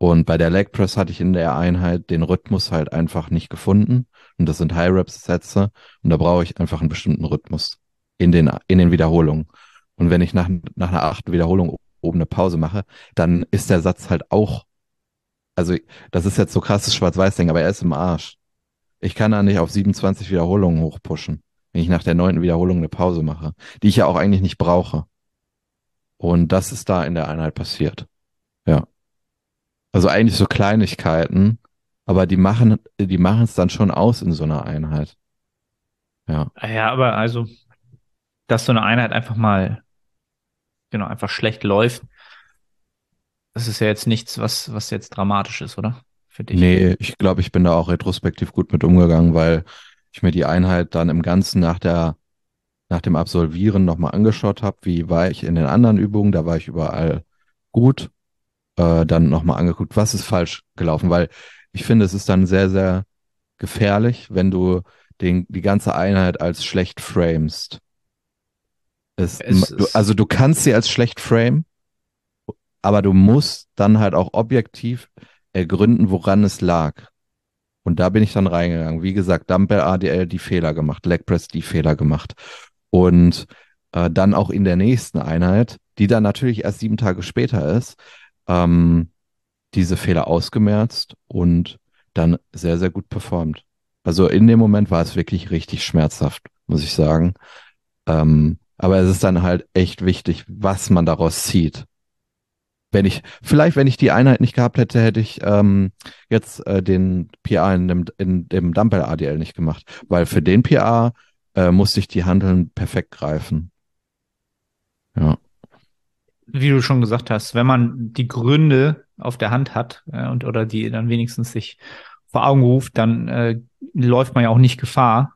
Und bei der Leg Press hatte ich in der Einheit den Rhythmus halt einfach nicht gefunden. Und das sind High Reps Sätze. Und da brauche ich einfach einen bestimmten Rhythmus in den, in den Wiederholungen. Und wenn ich nach, nach einer achten Wiederholung oben eine Pause mache, dann ist der Satz halt auch, also das ist jetzt so krasses Schwarz-Weiß-Ding, aber er ist im Arsch. Ich kann da nicht auf 27 Wiederholungen hochpushen, wenn ich nach der neunten Wiederholung eine Pause mache, die ich ja auch eigentlich nicht brauche. Und das ist da in der Einheit passiert. Ja. Also eigentlich so Kleinigkeiten, aber die machen, die machen es dann schon aus in so einer Einheit. Ja. Ja, aber also, dass so eine Einheit einfach mal, genau, einfach schlecht läuft, das ist ja jetzt nichts, was, was jetzt dramatisch ist, oder? Für dich. Nee, ich glaube, ich bin da auch retrospektiv gut mit umgegangen, weil ich mir die Einheit dann im Ganzen nach der, nach dem Absolvieren nochmal angeschaut habe, wie war ich in den anderen Übungen, da war ich überall gut, äh, dann nochmal angeguckt, was ist falsch gelaufen, weil ich finde, es ist dann sehr, sehr gefährlich, wenn du den, die ganze Einheit als schlecht framest. Es, Es du, also du kannst sie als schlecht frame, aber du musst dann halt auch objektiv ergründen, woran es lag. Und da bin ich dann reingegangen. Wie gesagt, Dumbbell ADL die Fehler gemacht, Leg Press die Fehler gemacht. Und äh, dann auch in der nächsten Einheit, die dann natürlich erst sieben Tage später ist, ähm, diese Fehler ausgemerzt und dann sehr, sehr gut performt. Also in dem Moment war es wirklich richtig schmerzhaft, muss ich sagen. Ähm, aber es ist dann halt echt wichtig, was man daraus zieht. Wenn ich, vielleicht, wenn ich die Einheit nicht gehabt hätte, hätte ich ähm, jetzt äh, den PA in dem, in dem Dumbbell ADL nicht gemacht, weil für den PA äh, musste ich die Handeln perfekt greifen. Ja. Wie du schon gesagt hast, wenn man die Gründe auf der Hand hat äh, und oder die dann wenigstens sich vor Augen ruft, dann äh, läuft man ja auch nicht Gefahr.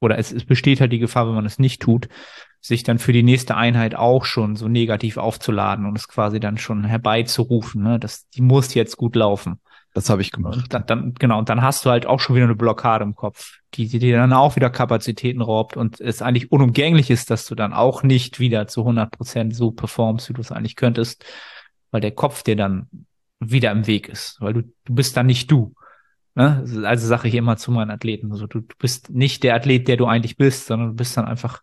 Oder es, es besteht halt die Gefahr, wenn man es nicht tut, sich dann für die nächste Einheit auch schon so negativ aufzuladen und es quasi dann schon herbeizurufen. Ne? Das, die muss jetzt gut laufen. Das habe ich gemacht. Dann, dann, genau, und dann hast du halt auch schon wieder eine Blockade im Kopf, die, die dir dann auch wieder Kapazitäten raubt und es eigentlich unumgänglich ist, dass du dann auch nicht wieder zu 100 Prozent so performst, wie du es eigentlich könntest, weil der Kopf dir dann wieder im Weg ist, weil du, du bist dann nicht du. Ne? Also sage ich immer zu meinen Athleten, also du, du bist nicht der Athlet, der du eigentlich bist, sondern du bist dann einfach,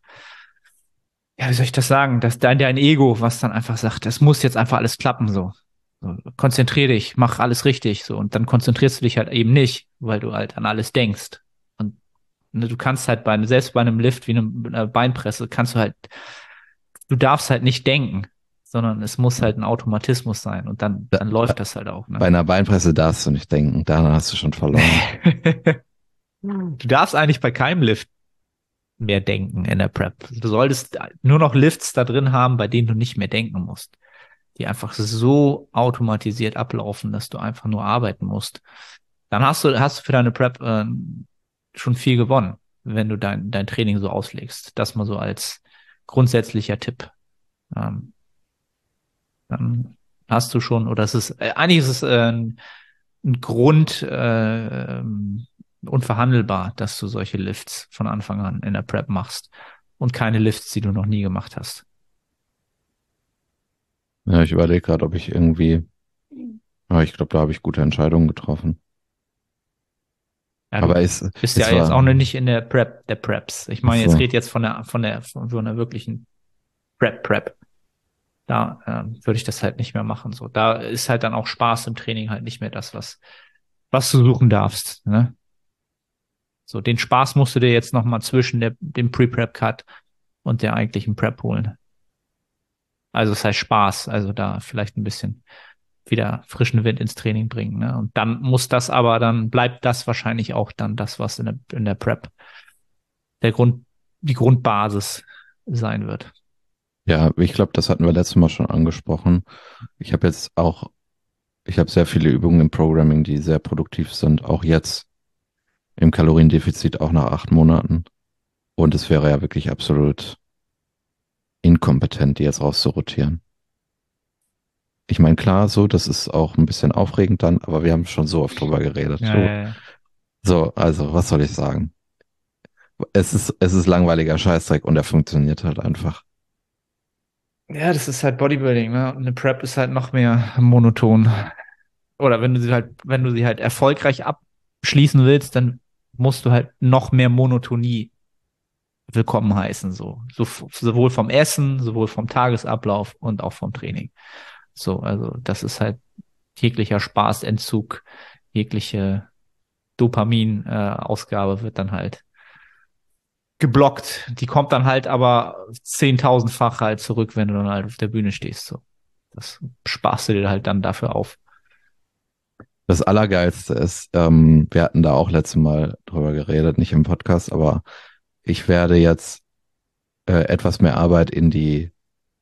ja, wie soll ich das sagen, dass dein, dein Ego, was dann einfach sagt, das muss jetzt einfach alles klappen, so. Konzentrier dich, mach alles richtig, so. Und dann konzentrierst du dich halt eben nicht, weil du halt an alles denkst. Und ne, du kannst halt bei, selbst bei einem Lift wie einer Beinpresse, kannst du halt, du darfst halt nicht denken, sondern es muss halt ein Automatismus sein und dann, dann da, läuft das halt auch. Ne? Bei einer Beinpresse darfst du nicht denken, daran hast du schon verloren. du darfst eigentlich bei keinem Lift mehr denken in der Prep. Du solltest nur noch Lifts da drin haben, bei denen du nicht mehr denken musst die einfach so automatisiert ablaufen, dass du einfach nur arbeiten musst, dann hast du, hast du für deine Prep äh, schon viel gewonnen, wenn du dein, dein Training so auslegst. Das mal so als grundsätzlicher Tipp. Ähm, dann hast du schon, oder es ist, äh, eigentlich ist es äh, ein, ein Grund, äh, unverhandelbar, dass du solche Lifts von Anfang an in der Prep machst und keine Lifts, die du noch nie gemacht hast. Ja, ich überlege gerade, ob ich irgendwie. Aber ich glaube, da habe ich gute Entscheidungen getroffen. Ja, aber es bist ja jetzt auch noch nicht in der Prep, der Preps. Ich meine, so. jetzt red jetzt von der, von der, von so einer wirklichen Prep, Prep. Da äh, würde ich das halt nicht mehr machen. So, da ist halt dann auch Spaß im Training halt nicht mehr das, was, was du suchen darfst. Ne? So, den Spaß musst du dir jetzt noch mal zwischen der, dem Pre-Prep-Cut und der eigentlichen Prep holen. Also es heißt Spaß, also da vielleicht ein bisschen wieder frischen Wind ins Training bringen. Ne? Und dann muss das aber, dann bleibt das wahrscheinlich auch dann das, was in der, in der Prep der Grund, die Grundbasis sein wird. Ja, ich glaube, das hatten wir letztes Mal schon angesprochen. Ich habe jetzt auch, ich habe sehr viele Übungen im Programming, die sehr produktiv sind, auch jetzt im Kaloriendefizit, auch nach acht Monaten. Und es wäre ja wirklich absolut inkompetent, die jetzt rauszurotieren. Ich meine, klar, so, das ist auch ein bisschen aufregend dann, aber wir haben schon so oft drüber geredet. Ja, so. Ja, ja. so, also, was soll ich sagen? Es ist, es ist langweiliger Scheißdreck und er funktioniert halt einfach. Ja, das ist halt Bodybuilding, ne? Und eine Prep ist halt noch mehr monoton. Oder wenn du sie halt, wenn du sie halt erfolgreich abschließen willst, dann musst du halt noch mehr Monotonie willkommen heißen, so. so. Sowohl vom Essen, sowohl vom Tagesablauf und auch vom Training. So, also das ist halt jeglicher Spaßentzug, jegliche Dopamin-Ausgabe äh, wird dann halt geblockt. Die kommt dann halt aber zehntausendfach halt zurück, wenn du dann halt auf der Bühne stehst. So. Das sparst du dir halt dann dafür auf. Das Allergeilste ist, ähm, wir hatten da auch letztes Mal drüber geredet, nicht im Podcast, aber ich werde jetzt äh, etwas mehr Arbeit in die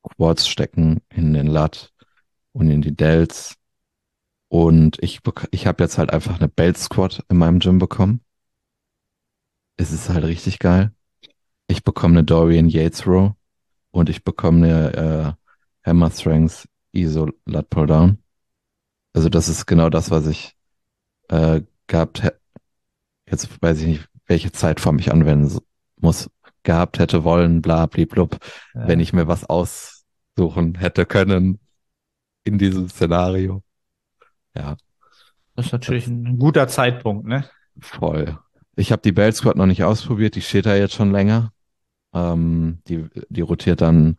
Quads stecken, in den Lat und in die Delts. Und ich, ich habe jetzt halt einfach eine Belt Squat in meinem Gym bekommen. Es ist halt richtig geil. Ich bekomme eine Dorian Yates Row und ich bekomme eine äh, Hammer Strength ISO Lat Pull Down. Also das ist genau das, was ich äh, gehabt hätte. Jetzt weiß ich nicht, welche Zeitform ich anwenden muss, gehabt hätte wollen, bla, blub, ja. wenn ich mir was aussuchen hätte können in diesem Szenario. Ja. Das ist natürlich das, ein guter Zeitpunkt, ne? Voll. Ich habe die Belt Squad noch nicht ausprobiert, die steht da jetzt schon länger. Ähm, die, die rotiert dann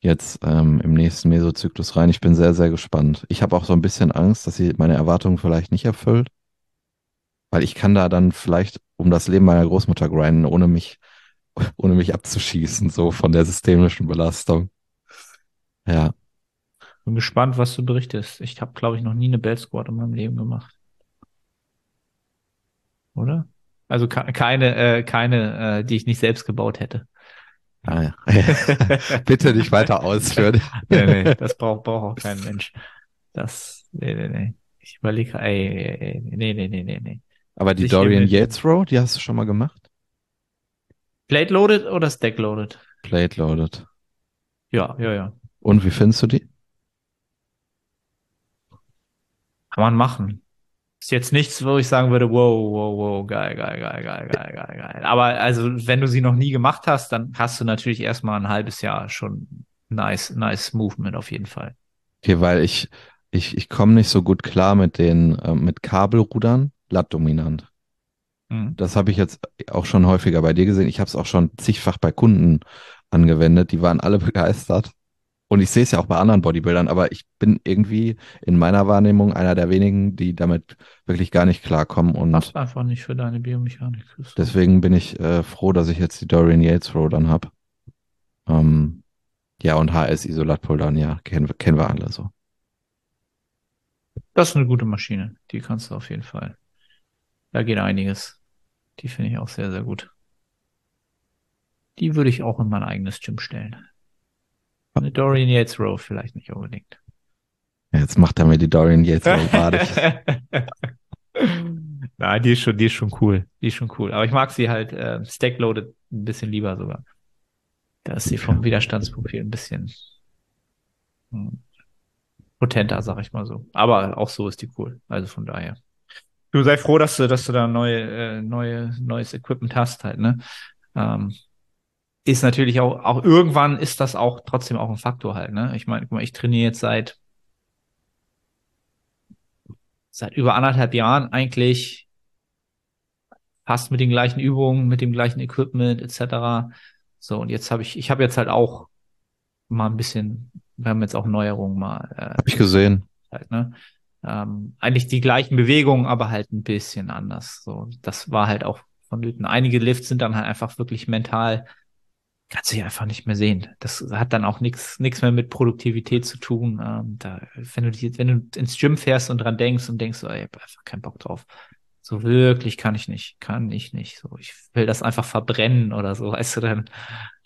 jetzt ähm, im nächsten Mesozyklus rein. Ich bin sehr, sehr gespannt. Ich habe auch so ein bisschen Angst, dass sie meine Erwartungen vielleicht nicht erfüllt. Weil ich kann da dann vielleicht um das Leben meiner Großmutter grinden, ohne mich ohne mich abzuschießen, so von der systemischen Belastung. Ja. Bin gespannt, was du berichtest. Ich habe, glaube ich, noch nie eine Bell Squad in meinem Leben gemacht. Oder? Also keine, äh, keine, äh, die ich nicht selbst gebaut hätte. Ah, ja. Bitte nicht weiter ausführen. nee, nee, das braucht, braucht auch kein Mensch. Das, nee, nee, nee. Ich überlege, ey, ey, ey, nee, nee, nee, nee, nee. Aber die Dorian Yates Row, die hast du schon mal gemacht? Plate loaded oder Stack loaded? Plate loaded. Ja, ja, ja. Und wie findest du die? Kann man machen. Ist jetzt nichts, wo ich sagen würde, wow, wow, wow, geil, geil, geil, geil, geil, geil, geil. Aber also, wenn du sie noch nie gemacht hast, dann hast du natürlich erstmal ein halbes Jahr schon nice, nice Movement auf jeden Fall. Okay, weil ich, ich, ich komme nicht so gut klar mit den, äh, mit Kabelrudern, lattdominant. Mhm. Das habe ich jetzt auch schon häufiger bei dir gesehen. Ich habe es auch schon zigfach bei Kunden angewendet. Die waren alle begeistert. Und ich sehe es ja auch bei anderen Bodybuildern, aber ich bin irgendwie in meiner Wahrnehmung einer der wenigen, die damit wirklich gar nicht klarkommen. Und Passt einfach nicht für deine Biomechanik. Deswegen bin ich äh, froh, dass ich jetzt die Dorian Yates Row dann habe. Ähm, ja, und HS Isolatpulvern, ja, kennen, kennen wir alle so. Das ist eine gute Maschine. Die kannst du auf jeden Fall. Da geht einiges. Die finde ich auch sehr, sehr gut. Die würde ich auch in mein eigenes Gym stellen. Eine Dorian Yates Row vielleicht nicht unbedingt. Ja, jetzt macht er mir die Dorian Yates Row badig. Nein, die ist schon, die ist schon cool. Die ist schon cool. Aber ich mag sie halt äh, stackloaded ein bisschen lieber sogar. Da ist sie vom Widerstandsprofil ein bisschen hm, potenter, sag ich mal so. Aber auch so ist die cool. Also von daher. Du sei froh, dass du, dass du da neue, äh, neue, neues Equipment hast halt, ne? Ähm, ist natürlich auch, auch irgendwann ist das auch trotzdem auch ein Faktor halt, ne? Ich meine, guck mal, ich trainiere jetzt seit seit über anderthalb Jahren eigentlich fast mit den gleichen Übungen, mit dem gleichen Equipment etc. So, und jetzt habe ich, ich habe jetzt halt auch mal ein bisschen, wir haben jetzt auch Neuerungen mal äh, Hab ich gesehen. halt, ne? Ähm, eigentlich die gleichen Bewegungen, aber halt ein bisschen anders. So, das war halt auch vonnöten. Einige Lifts sind dann halt einfach wirklich mental, kannst du ja einfach nicht mehr sehen. Das hat dann auch nichts nichts mehr mit Produktivität zu tun. Ähm, da, wenn du die, wenn du ins Gym fährst und dran denkst und denkst, ey, ich hab einfach keinen Bock drauf. So wirklich kann ich nicht, kann ich nicht. So, ich will das einfach verbrennen oder so, weißt du, dann,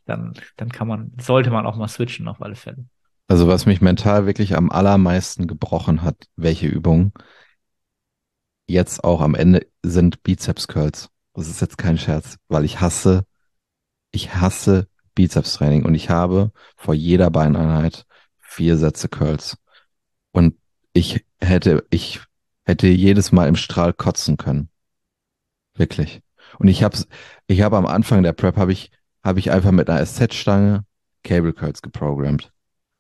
dann, dann kann man, sollte man auch mal switchen auf alle Fälle. Also was mich mental wirklich am allermeisten gebrochen hat, welche Übungen jetzt auch am Ende sind Bizeps Curls. Das ist jetzt kein Scherz, weil ich hasse, ich hasse Bizeps Training und ich habe vor jeder Beineinheit vier Sätze Curls. Und ich hätte, ich hätte jedes Mal im Strahl kotzen können. Wirklich. Und ich habe, ich habe am Anfang der Prep habe ich, habe ich einfach mit einer SZ-Stange Cable Curls geprogrammt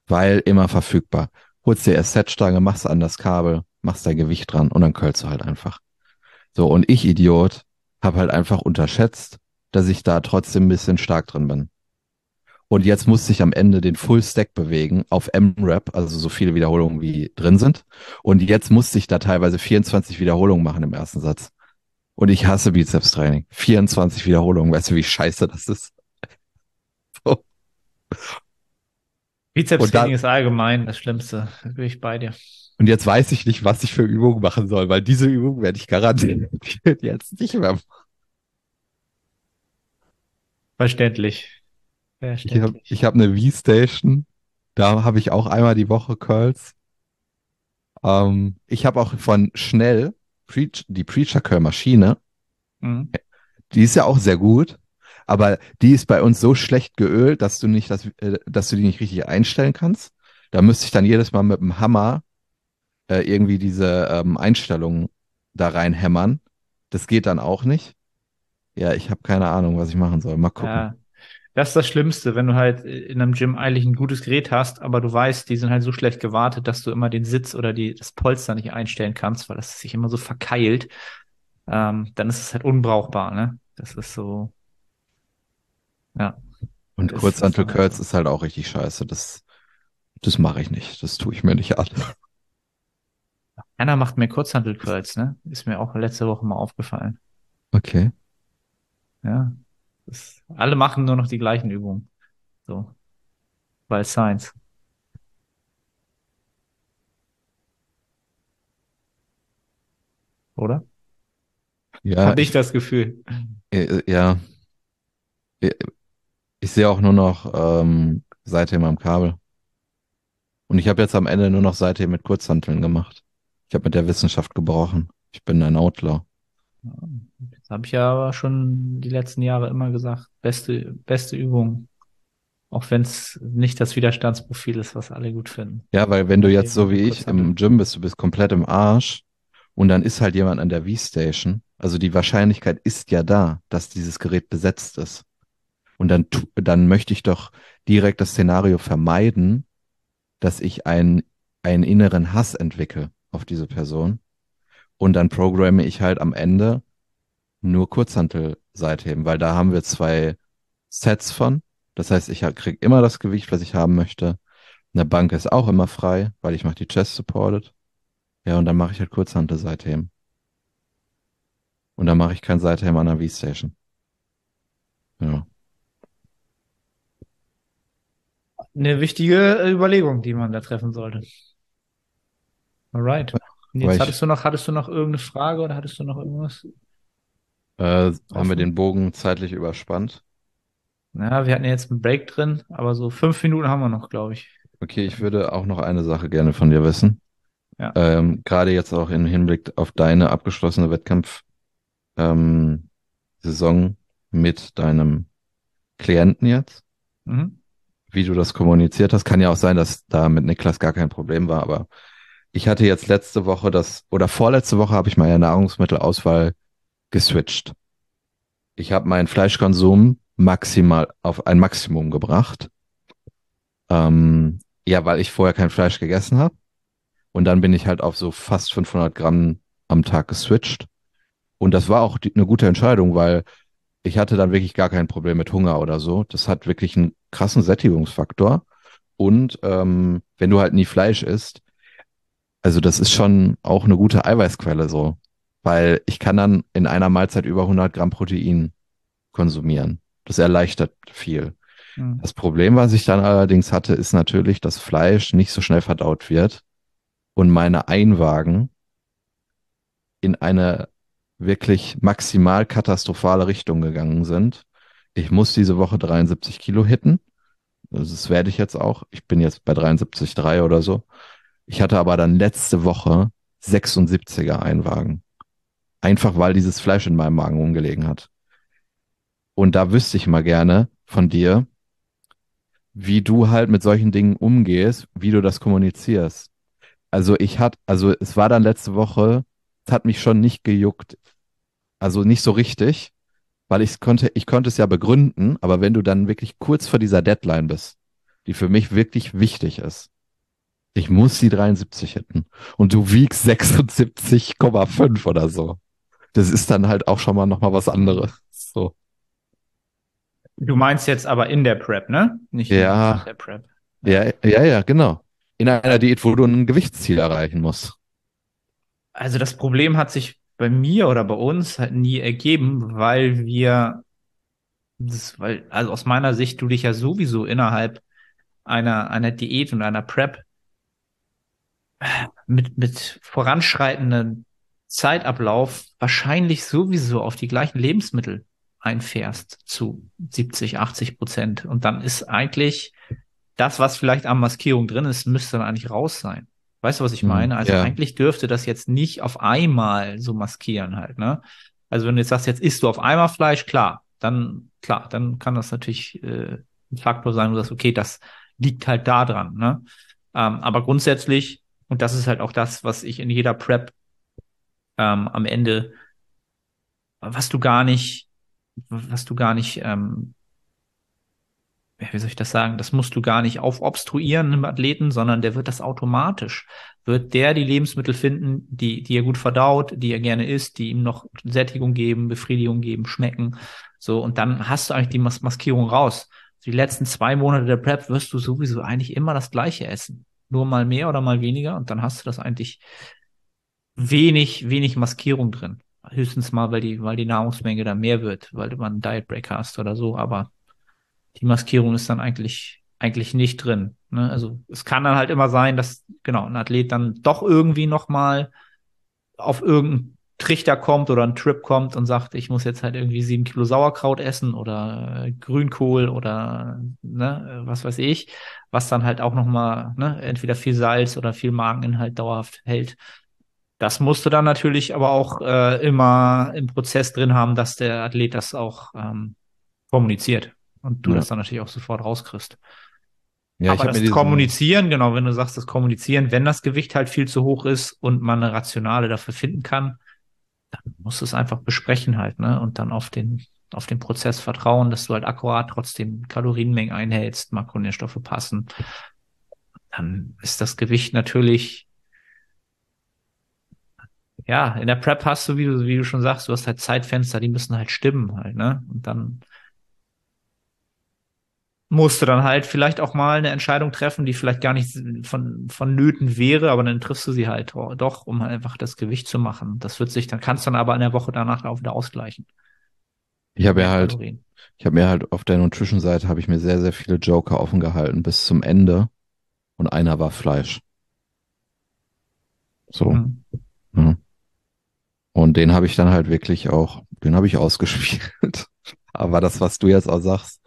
weil immer verfügbar. Holst dir SZ-Stange, machst an das Kabel, machst dein Gewicht dran und dann curlst du halt einfach. So, und ich, Idiot, habe halt einfach unterschätzt, dass ich da trotzdem ein bisschen stark drin bin. Und jetzt musste ich am Ende den Full Stack bewegen auf M-Rap, also so viele Wiederholungen wie drin sind. Und jetzt musste ich da teilweise 24 Wiederholungen machen im ersten Satz. Und ich hasse Bizeps-Training. 24 Wiederholungen, weißt du, wie scheiße das ist? So. Bizepstraining ist allgemein das Schlimmste. Da bin ich bei dir. Und jetzt weiß ich nicht, was ich für Übungen machen soll, weil diese Übung werde ich garantiert jetzt nicht mehr machen. Verständlich. Ich habe Verständlich. ich hab eine V-Station, da habe ich auch einmal die Woche Curls. Ähm, ich habe auch von Schnell Preach, die Preacher Curl Maschine, Mhm. die ist ja auch sehr gut, aber die ist bei uns so schlecht geölt, dass du nicht das, äh, dass du die nicht richtig einstellen kannst. Da müsste ich dann jedes Mal mit dem Hammer äh, irgendwie diese ähm, Einstellungen da reinhämmern. Das geht dann auch nicht. Ja, ich habe keine Ahnung, was ich machen soll. Mal gucken. Ja. Das ist das Schlimmste, wenn du halt in einem Gym eigentlich ein gutes Gerät hast, aber du weißt, die sind halt so schlecht gewartet, dass du immer den Sitz oder die, das Polster nicht einstellen kannst, weil das sich immer so verkeilt. Ähm, dann ist es halt unbrauchbar, ne? Das ist so. Ja. Und Kurzhantel ist dann Curls ist halt auch richtig scheiße. Das, das mache ich nicht. Das tue ich mir nicht an. Einer macht mir Kurzhantel-Curls, ne? Ist mir auch letzte Woche mal aufgefallen. Okay. Ja. Das, alle machen nur noch die gleichen Übungen. So. Weil Science. Oder? Ja, Hab ich das Gefühl. äh, ja. Ich sehe auch nur noch ähm, seitdem am Kabel. Und ich habe jetzt am Ende nur noch seitdem mit Kurzhanteln gemacht. Ich habe mit der Wissenschaft gebrochen. Ich bin ein Outlaw. Das habe ich ja aber schon die letzten Jahre immer gesagt. Beste, beste Übung. Auch wenn es nicht das Widerstandsprofil ist, was alle gut finden. Ja, weil wenn du jetzt so wie ich im Gym bist, du bist komplett im Arsch und dann ist halt jemand an der V-Station. Also die Wahrscheinlichkeit ist ja da, dass dieses Gerät besetzt ist. Und dann, dann möchte ich doch direkt das Szenario vermeiden, dass ich einen, einen inneren Hass entwickle auf diese Person. Und dann programme ich halt am Ende nur Kurzhantel-Seitheben, weil da haben wir zwei Sets von. Das heißt, ich kriege immer das Gewicht, was ich haben möchte. Eine Bank ist auch immer frei, weil ich mache die Chest supported. Ja, und dann mache ich halt Kurzhantel-Seitheben. Und dann mache ich kein Seitheben an der V-Station. Ja. Eine wichtige äh, Überlegung, die man da treffen sollte. Alright. Jetzt hattest du noch, hattest du noch irgendeine Frage oder hattest du noch irgendwas? Äh, haben wir den Bogen zeitlich überspannt? Ja, wir hatten jetzt einen Break drin, aber so fünf Minuten haben wir noch, glaube ich. Okay, ich würde auch noch eine Sache gerne von dir wissen. Ja. Ähm, gerade jetzt auch im Hinblick auf deine abgeschlossene Wettkampf ähm, mit deinem Klienten jetzt. Mhm. Wie du das kommuniziert hast. Kann ja auch sein, dass da mit Niklas gar kein Problem war, aber ich hatte jetzt letzte Woche das, oder vorletzte Woche habe ich meine Nahrungsmittelauswahl geswitcht. Ich habe meinen Fleischkonsum maximal auf ein Maximum gebracht. Ähm, ja, weil ich vorher kein Fleisch gegessen habe. Und dann bin ich halt auf so fast 500 Gramm am Tag geswitcht. Und das war auch die, eine gute Entscheidung, weil ich hatte dann wirklich gar kein Problem mit Hunger oder so. Das hat wirklich einen krassen Sättigungsfaktor. Und ähm, wenn du halt nie Fleisch isst, also das ist schon auch eine gute Eiweißquelle so, weil ich kann dann in einer Mahlzeit über 100 Gramm Protein konsumieren. Das erleichtert viel. Mhm. Das Problem, was ich dann allerdings hatte, ist natürlich, dass Fleisch nicht so schnell verdaut wird und meine Einwagen in eine wirklich maximal katastrophale Richtung gegangen sind. Ich muss diese Woche 73 Kilo hitten. Also das werde ich jetzt auch. Ich bin jetzt bei 73,3 oder so. Ich hatte aber dann letzte Woche 76er Einwagen. Einfach weil dieses Fleisch in meinem Magen umgelegen hat. Und da wüsste ich mal gerne von dir, wie du halt mit solchen Dingen umgehst, wie du das kommunizierst. Also ich hatte, also es war dann letzte Woche, es hat mich schon nicht gejuckt. Also nicht so richtig, weil ich konnte, ich konnte es ja begründen, aber wenn du dann wirklich kurz vor dieser Deadline bist, die für mich wirklich wichtig ist, ich muss die 73 hätten und du wiegst 76,5 oder so. Das ist dann halt auch schon mal nochmal was anderes. So. Du meinst jetzt aber in der Prep, ne? Nicht ja. nach der Prep. Ja, ja, ja, genau. In einer Diät, wo du ein Gewichtsziel erreichen musst. Also das Problem hat sich bei mir oder bei uns halt nie ergeben, weil wir das, weil, also aus meiner Sicht, du dich ja sowieso innerhalb einer, einer Diät und einer Prep mit, mit voranschreitendem Zeitablauf wahrscheinlich sowieso auf die gleichen Lebensmittel einfährst zu 70, 80 Prozent. Und dann ist eigentlich das, was vielleicht an Maskierung drin ist, müsste dann eigentlich raus sein. Weißt du, was ich hm, meine? Also ja. eigentlich dürfte das jetzt nicht auf einmal so maskieren halt, ne? Also wenn du jetzt sagst, jetzt isst du auf einmal Fleisch, klar, dann, klar, dann kann das natürlich äh, ein Faktor sein, wo du sagst, okay, das liegt halt da dran, ne? Ähm, aber grundsätzlich, und das ist halt auch das, was ich in jeder Prep ähm, am Ende, was du gar nicht was du gar nicht, ähm, wie soll ich das sagen, das musst du gar nicht aufobstruieren im Athleten, sondern der wird das automatisch. Wird der die Lebensmittel finden, die, die er gut verdaut, die er gerne isst, die ihm noch Sättigung geben, Befriedigung geben, schmecken. So, und dann hast du eigentlich die Mas Maskierung raus. Die letzten zwei Monate der Prep wirst du sowieso eigentlich immer das Gleiche essen. Nur mal mehr oder mal weniger und dann hast du das eigentlich wenig, wenig Maskierung drin. Höchstens mal, weil die, weil die Nahrungsmenge da mehr wird, weil du mal einen Diet Break hast oder so, aber die Maskierung ist dann eigentlich, eigentlich nicht drin. Ne? Also es kann dann halt immer sein, dass genau ein Athlet dann doch irgendwie nochmal auf irgendeinen Trichter kommt oder einen Trip kommt und sagt, ich muss jetzt halt irgendwie sieben Kilo Sauerkraut essen oder äh, Grünkohl oder ne, was weiß ich, was dann halt auch nochmal ne, entweder viel Salz oder viel Mageninhalt dauerhaft hält. Das musst du dann natürlich aber auch äh, immer im Prozess drin haben, dass der Athlet das auch ähm, kommuniziert und du ja. das dann natürlich auch sofort rauskriegst. Ja, Aber das Kommunizieren, genau, wenn du sagst, das Kommunizieren, wenn das Gewicht halt viel zu hoch ist und man eine Rationale dafür finden kann, dann musst du es einfach besprechen halt, ne? Und dann auf den, auf den Prozess vertrauen, dass du halt akkurat trotzdem Kalorienmengen einhältst, Makronährstoffe passen. Dann ist das Gewicht natürlich, ja, in der Prep hast du, wie du, wie du schon sagst, du hast halt Zeitfenster, die müssen halt stimmen halt, ne? Und dann musst du dann halt vielleicht auch mal eine Entscheidung treffen, die vielleicht gar nicht von, von Nöten wäre, aber dann triffst du sie halt doch, um halt einfach das Gewicht zu machen. Das wird sich, dann kannst du dann aber in der Woche danach auch wieder ausgleichen. ich habe ja halt, Kalorien. ich habe mir halt auf der Nutrition-Seite habe ich mir sehr, sehr viele Joker offen gehalten bis zum Ende und einer war Fleisch. So. Mhm. Ja. Und den habe ich dann halt wirklich auch, den habe ich ausgespielt. Aber das, was du jetzt auch sagst,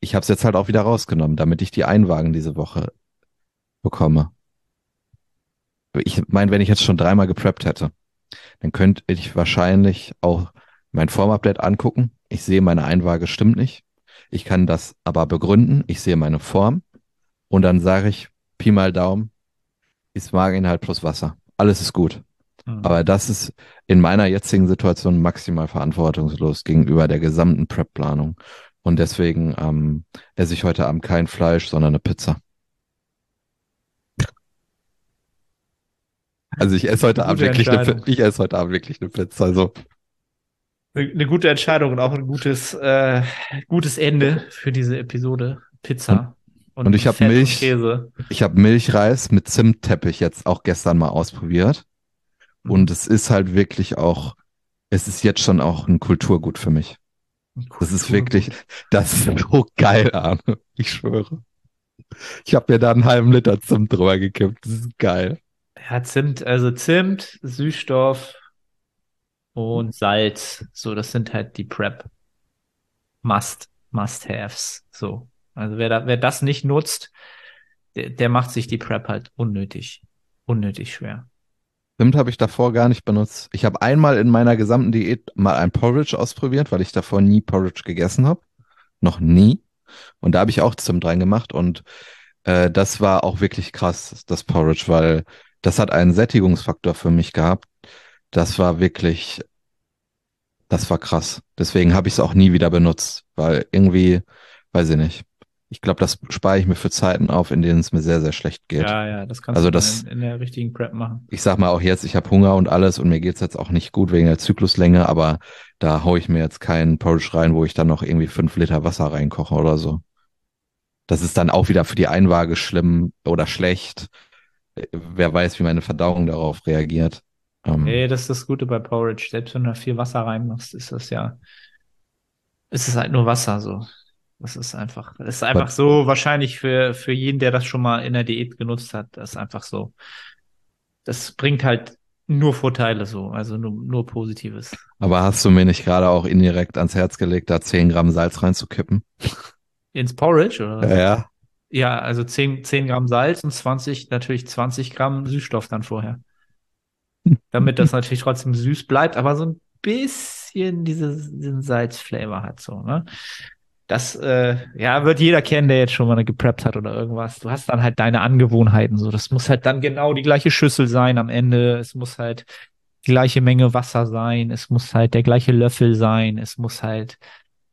ich habe es jetzt halt auch wieder rausgenommen, damit ich die Einwagen diese Woche bekomme. Ich meine, wenn ich jetzt schon dreimal gepreppt hätte, dann könnte ich wahrscheinlich auch mein Formupdate angucken. Ich sehe, meine Einwaage stimmt nicht. Ich kann das aber begründen. Ich sehe meine Form. Und dann sage ich, Pi mal Daumen, ist Mageninhalt plus Wasser. Alles ist gut. Mhm. Aber das ist in meiner jetzigen Situation maximal verantwortungslos gegenüber der gesamten Prep-Planung. Und deswegen ähm, esse ich heute Abend kein Fleisch, sondern eine Pizza. Also ich esse heute Abend wirklich eine, ich esse heute Abend wirklich eine Pizza. Also Eine, gute Entscheidung und auch ein gutes, äh, gutes Ende für diese Episode. Pizza. und ich hab Fett und Milch. Ich habe Milchreis mit Zimtteppich jetzt auch gestern mal ausprobiert. Und es ist halt wirklich auch, es ist jetzt schon auch ein Kulturgut für mich. Das ist wirklich, das ist so geil, Arne. Ich schwöre. Ich habe mir da einen halben Liter Zimt drüber gekippt. Das ist geil. Ja, Zimt, also Zimt, Süßstoff und Salz. So, das sind halt die Prep Must, Must-Haves. So. Also wer da, wer das nicht nutzt, der, der macht sich die Prep halt unnötig, unnötig schwer. Zimt habe ich davor gar nicht benutzt. Ich habe einmal in meiner gesamten Diät mal ein Porridge ausprobiert, weil ich davor nie Porridge gegessen habe. Noch nie. Und da habe ich auch Zimt reingemacht und äh, das war auch wirklich krass, das Porridge, weil das hat einen Sättigungsfaktor für mich gehabt. Das war wirklich, das war krass. Deswegen habe ich es auch nie wieder benutzt, weil irgendwie, weiß ich nicht. Ich glaube, das spare ich mir für Zeiten auf, in denen es mir sehr, sehr schlecht geht. Ja, ja, das kannst Also du das- in, in der richtigen Prep machen. ich sag mal auch jetzt, ich habe Hunger und alles und mir geht's jetzt auch nicht gut wegen der Zykluslänge, aber da hau ich mir jetzt keinen Porridge rein, wo ich dann noch irgendwie fünf Liter Wasser reinkoche oder so. Das ist dann auch wieder für die Einwaage schlimm oder schlecht. Wer weiß, wie meine Verdauung darauf reagiert. Ähm, Nee, das ist das Gute bei Porridge. Selbst wenn du da viel Wasser reinmachst, ist das ja, ist es halt nur Wasser so. Das ist einfach, das ist einfach so wahrscheinlich für, für jeden, der das schon mal in der Diät genutzt hat, das ist einfach so. Das bringt halt nur Vorteile so, also nur, nur Positives. Aber hast du mir nicht gerade auch indirekt ans Herz gelegt, da 10 Gramm Salz reinzukippen? Ins Porridge oder? was? Ja. Ja, also 10, 10 Gramm Salz und 20, natürlich 20 Gramm Süßstoff dann vorher. Damit das natürlich trotzdem süß bleibt, aber so ein bisschen dieses, diesen Salzflavor hat so, ne? Das, äh, ja, wird jeder kennen, der jetzt schon mal gepreppt hat oder irgendwas. Du hast dann halt deine Angewohnheiten so. Das muss halt dann genau die gleiche Schüssel sein am Ende. Es muss halt die gleiche Menge Wasser sein. Es muss halt der gleiche Löffel sein. Es muss halt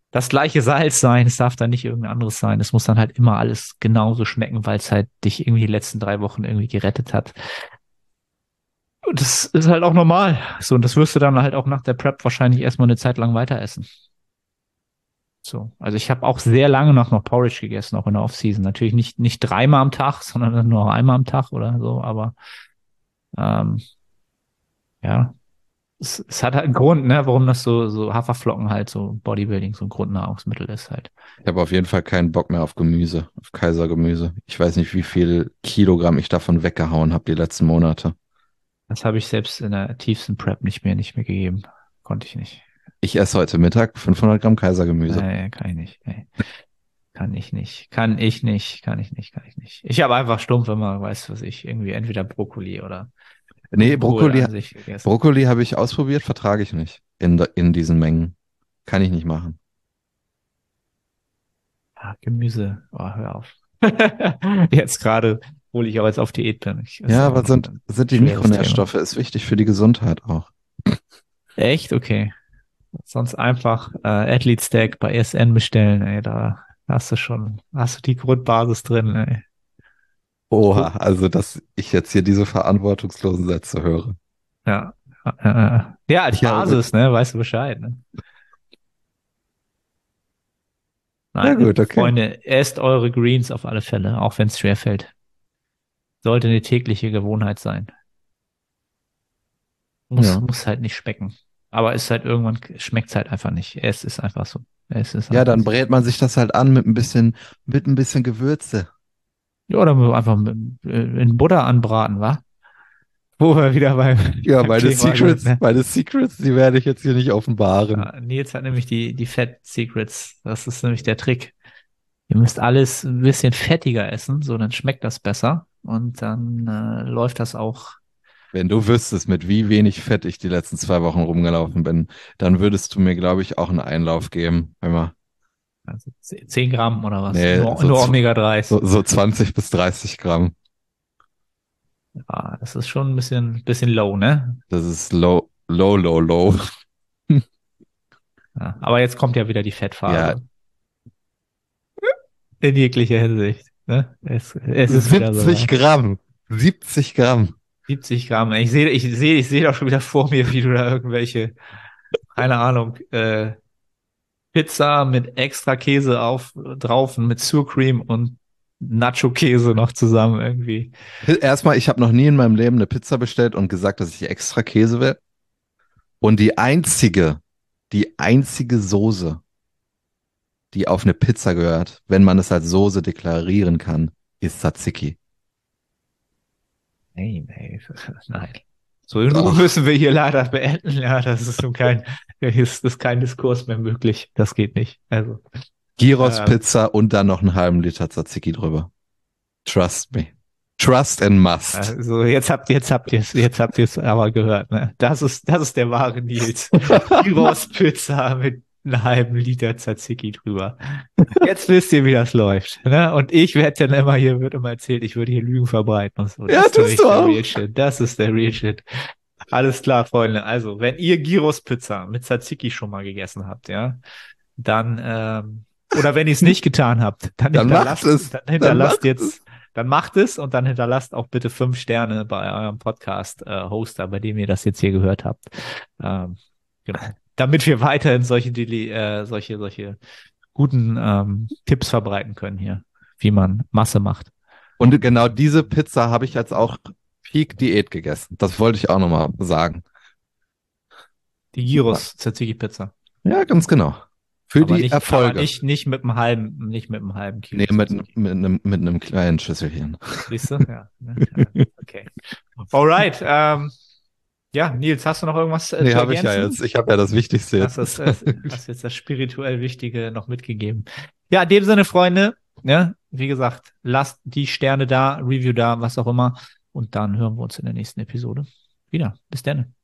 das gleiche Salz sein. Es darf dann nicht irgendein anderes sein. Es muss dann halt immer alles genauso schmecken, weil es halt dich irgendwie die letzten drei Wochen irgendwie gerettet hat. Und das ist halt auch normal. So, und das wirst du dann halt auch nach der Prep wahrscheinlich erstmal eine Zeit lang weiter essen. So, also ich habe auch sehr lange noch noch Porridge gegessen, auch in der Offseason. Natürlich nicht nicht dreimal am Tag, sondern nur einmal am Tag oder so. Aber ähm, ja, es, es hat halt einen Grund, ne, warum das so so Haferflocken halt so Bodybuilding so ein Grundnahrungsmittel ist halt. Ich habe auf jeden Fall keinen Bock mehr auf Gemüse, auf Kaisergemüse. Ich weiß nicht, wie viel Kilogramm ich davon weggehauen habe die letzten Monate. Das habe ich selbst in der tiefsten Prep nicht mehr nicht mehr gegeben. Konnte ich nicht. Ich esse heute Mittag 500 Gramm Kaisergemüse. Nee, kann ich nicht. Nee. Kann ich nicht. Kann ich nicht. Kann ich nicht. Kann ich nicht. Ich habe einfach stumpf immer, weißt du was ich, irgendwie entweder Brokkoli oder Nee, Brokkoli. Brokkoli habe ich ausprobiert, vertrage ich nicht in, in diesen Mengen. Kann ich nicht machen. Ah, Gemüse. Oh, hör auf. jetzt gerade, obwohl ich auch jetzt auf Diät bin. Ich, Ja, aber sind, sind die Mikronährstoffe, ist wichtig für die Gesundheit auch. Echt? Okay. Sonst einfach äh, Athlete Stack bei SN bestellen, ey, da hast du schon, hast du die Grundbasis drin, ey. Oha, also dass ich jetzt hier diese verantwortungslosen Sätze höre. Ja. Äh, ja, als Ja, Basis, ne, weißt du Bescheid, ne? Ja, gut, okay. Freunde, esst eure Greens auf alle Fälle, auch wenn es schwerfällt. Sollte eine tägliche Gewohnheit sein. Muss, Ja. muss halt nicht schmecken. Aber ist halt irgendwann, schmeckt es halt einfach nicht. Es ist einfach so. Es ist Ja, dann so. brät man sich das halt an mit ein bisschen, mit ein bisschen Gewürze. Ja, oder einfach mit, äh, in Butter anbraten, wa? Wo wir wieder beim Ja, beim meine Thema Secrets, sind, ne? meine Secrets, die werde ich jetzt hier nicht offenbaren. Ja, Nils hat nämlich die, die Fat Secrets. Das ist nämlich der Trick. Ihr müsst alles ein bisschen fettiger essen, so dann schmeckt das besser und dann äh, läuft das auch. Wenn du wüsstest, mit wie wenig Fett ich die letzten zwei Wochen rumgelaufen bin, dann würdest du mir, glaube ich, auch einen Einlauf geben. Wir Also 10 Gramm oder was? Nee, nur so nur zu- Omega-3s. so, so 20 bis 30 Gramm. Ja, das ist schon ein bisschen, bisschen low, ne? Das ist low, low, low, low. Ja, aber jetzt kommt ja wieder die Fettphase. Ja. In jeglicher Hinsicht. Ne? Es, es ist wieder so. 70 Gramm. 70 Gramm. 70 Gramm. Ich sehe, ich sehe, ich sehe doch schon wieder vor mir, wie du da irgendwelche, keine Ahnung, äh, Pizza mit extra Käse auf drauf und mit Sour Cream und Nacho-Käse noch zusammen irgendwie. Erstmal, ich habe noch nie in meinem Leben eine Pizza bestellt und gesagt, dass ich extra Käse will. Und die einzige, die einzige Soße, die auf eine Pizza gehört, wenn man es als Soße deklarieren kann, ist Tzatziki. Nee, nee, nein. So in Ruhe müssen wir hier leider beenden. Ja, das ist nun kein, ist, ist kein Diskurs mehr möglich. Das geht nicht. Also, Gyros Ähm. Pizza und dann noch einen halben Liter Tzatziki drüber. Trust me. Trust and must. also jetzt habt, jetzt habt ihr es, jetzt habt ihr es aber gehört, ne? Das ist, das ist der wahre Nils. Gyros Pizza mit einem halben Liter Tzatziki drüber. Jetzt wisst ihr, wie das läuft, ne? Und ich werde dann immer hier, wird immer erzählt, ich würde hier Lügen verbreiten und so. Ja, Das ist tust nämlich du der auch. Real Shit. Das ist der Real Shit. Alles klar, Freunde. Also, wenn ihr Gyros Pizza mit Tzatziki schon mal gegessen habt, ja, dann, ähm, oder wenn ihr es nicht getan habt, dann, Dann hinterlasst, es. dann Dann hinterlasst macht jetzt, dann macht es und dann hinterlasst auch bitte fünf Sterne bei eurem Podcast-Hoster, bei dem ihr das jetzt hier gehört habt. Ähm, genau. Damit wir weiterhin solche, äh, solche, solche guten ähm, Tipps verbreiten können hier, wie man Masse macht. Und genau diese Pizza habe ich jetzt auch Peak Diät gegessen. Das wollte ich auch nochmal sagen. Die Gyros Tzatziki Pizza. Ja, ganz genau. Für aber die nicht, Erfolge. Aber nicht, nicht mit einem halben, nicht mit einem halben Kilo. Nee, mit, mit, einem, mit einem kleinen Schüsselchen. Siehst du? Ja. Ja, Okay. Alright. Ähm, ja, Nils, hast du noch irgendwas äh, Nee, zu habe ich ja jetzt. Ich habe ja das Wichtigste Das jetzt. ist, äh, hast jetzt das spirituell Wichtige noch mitgegeben. Ja, in dem Sinne, Freunde, ja, wie gesagt, lasst die Sterne da, Review da, was auch immer. Und dann hören wir uns in der nächsten Episode wieder. Bis dann.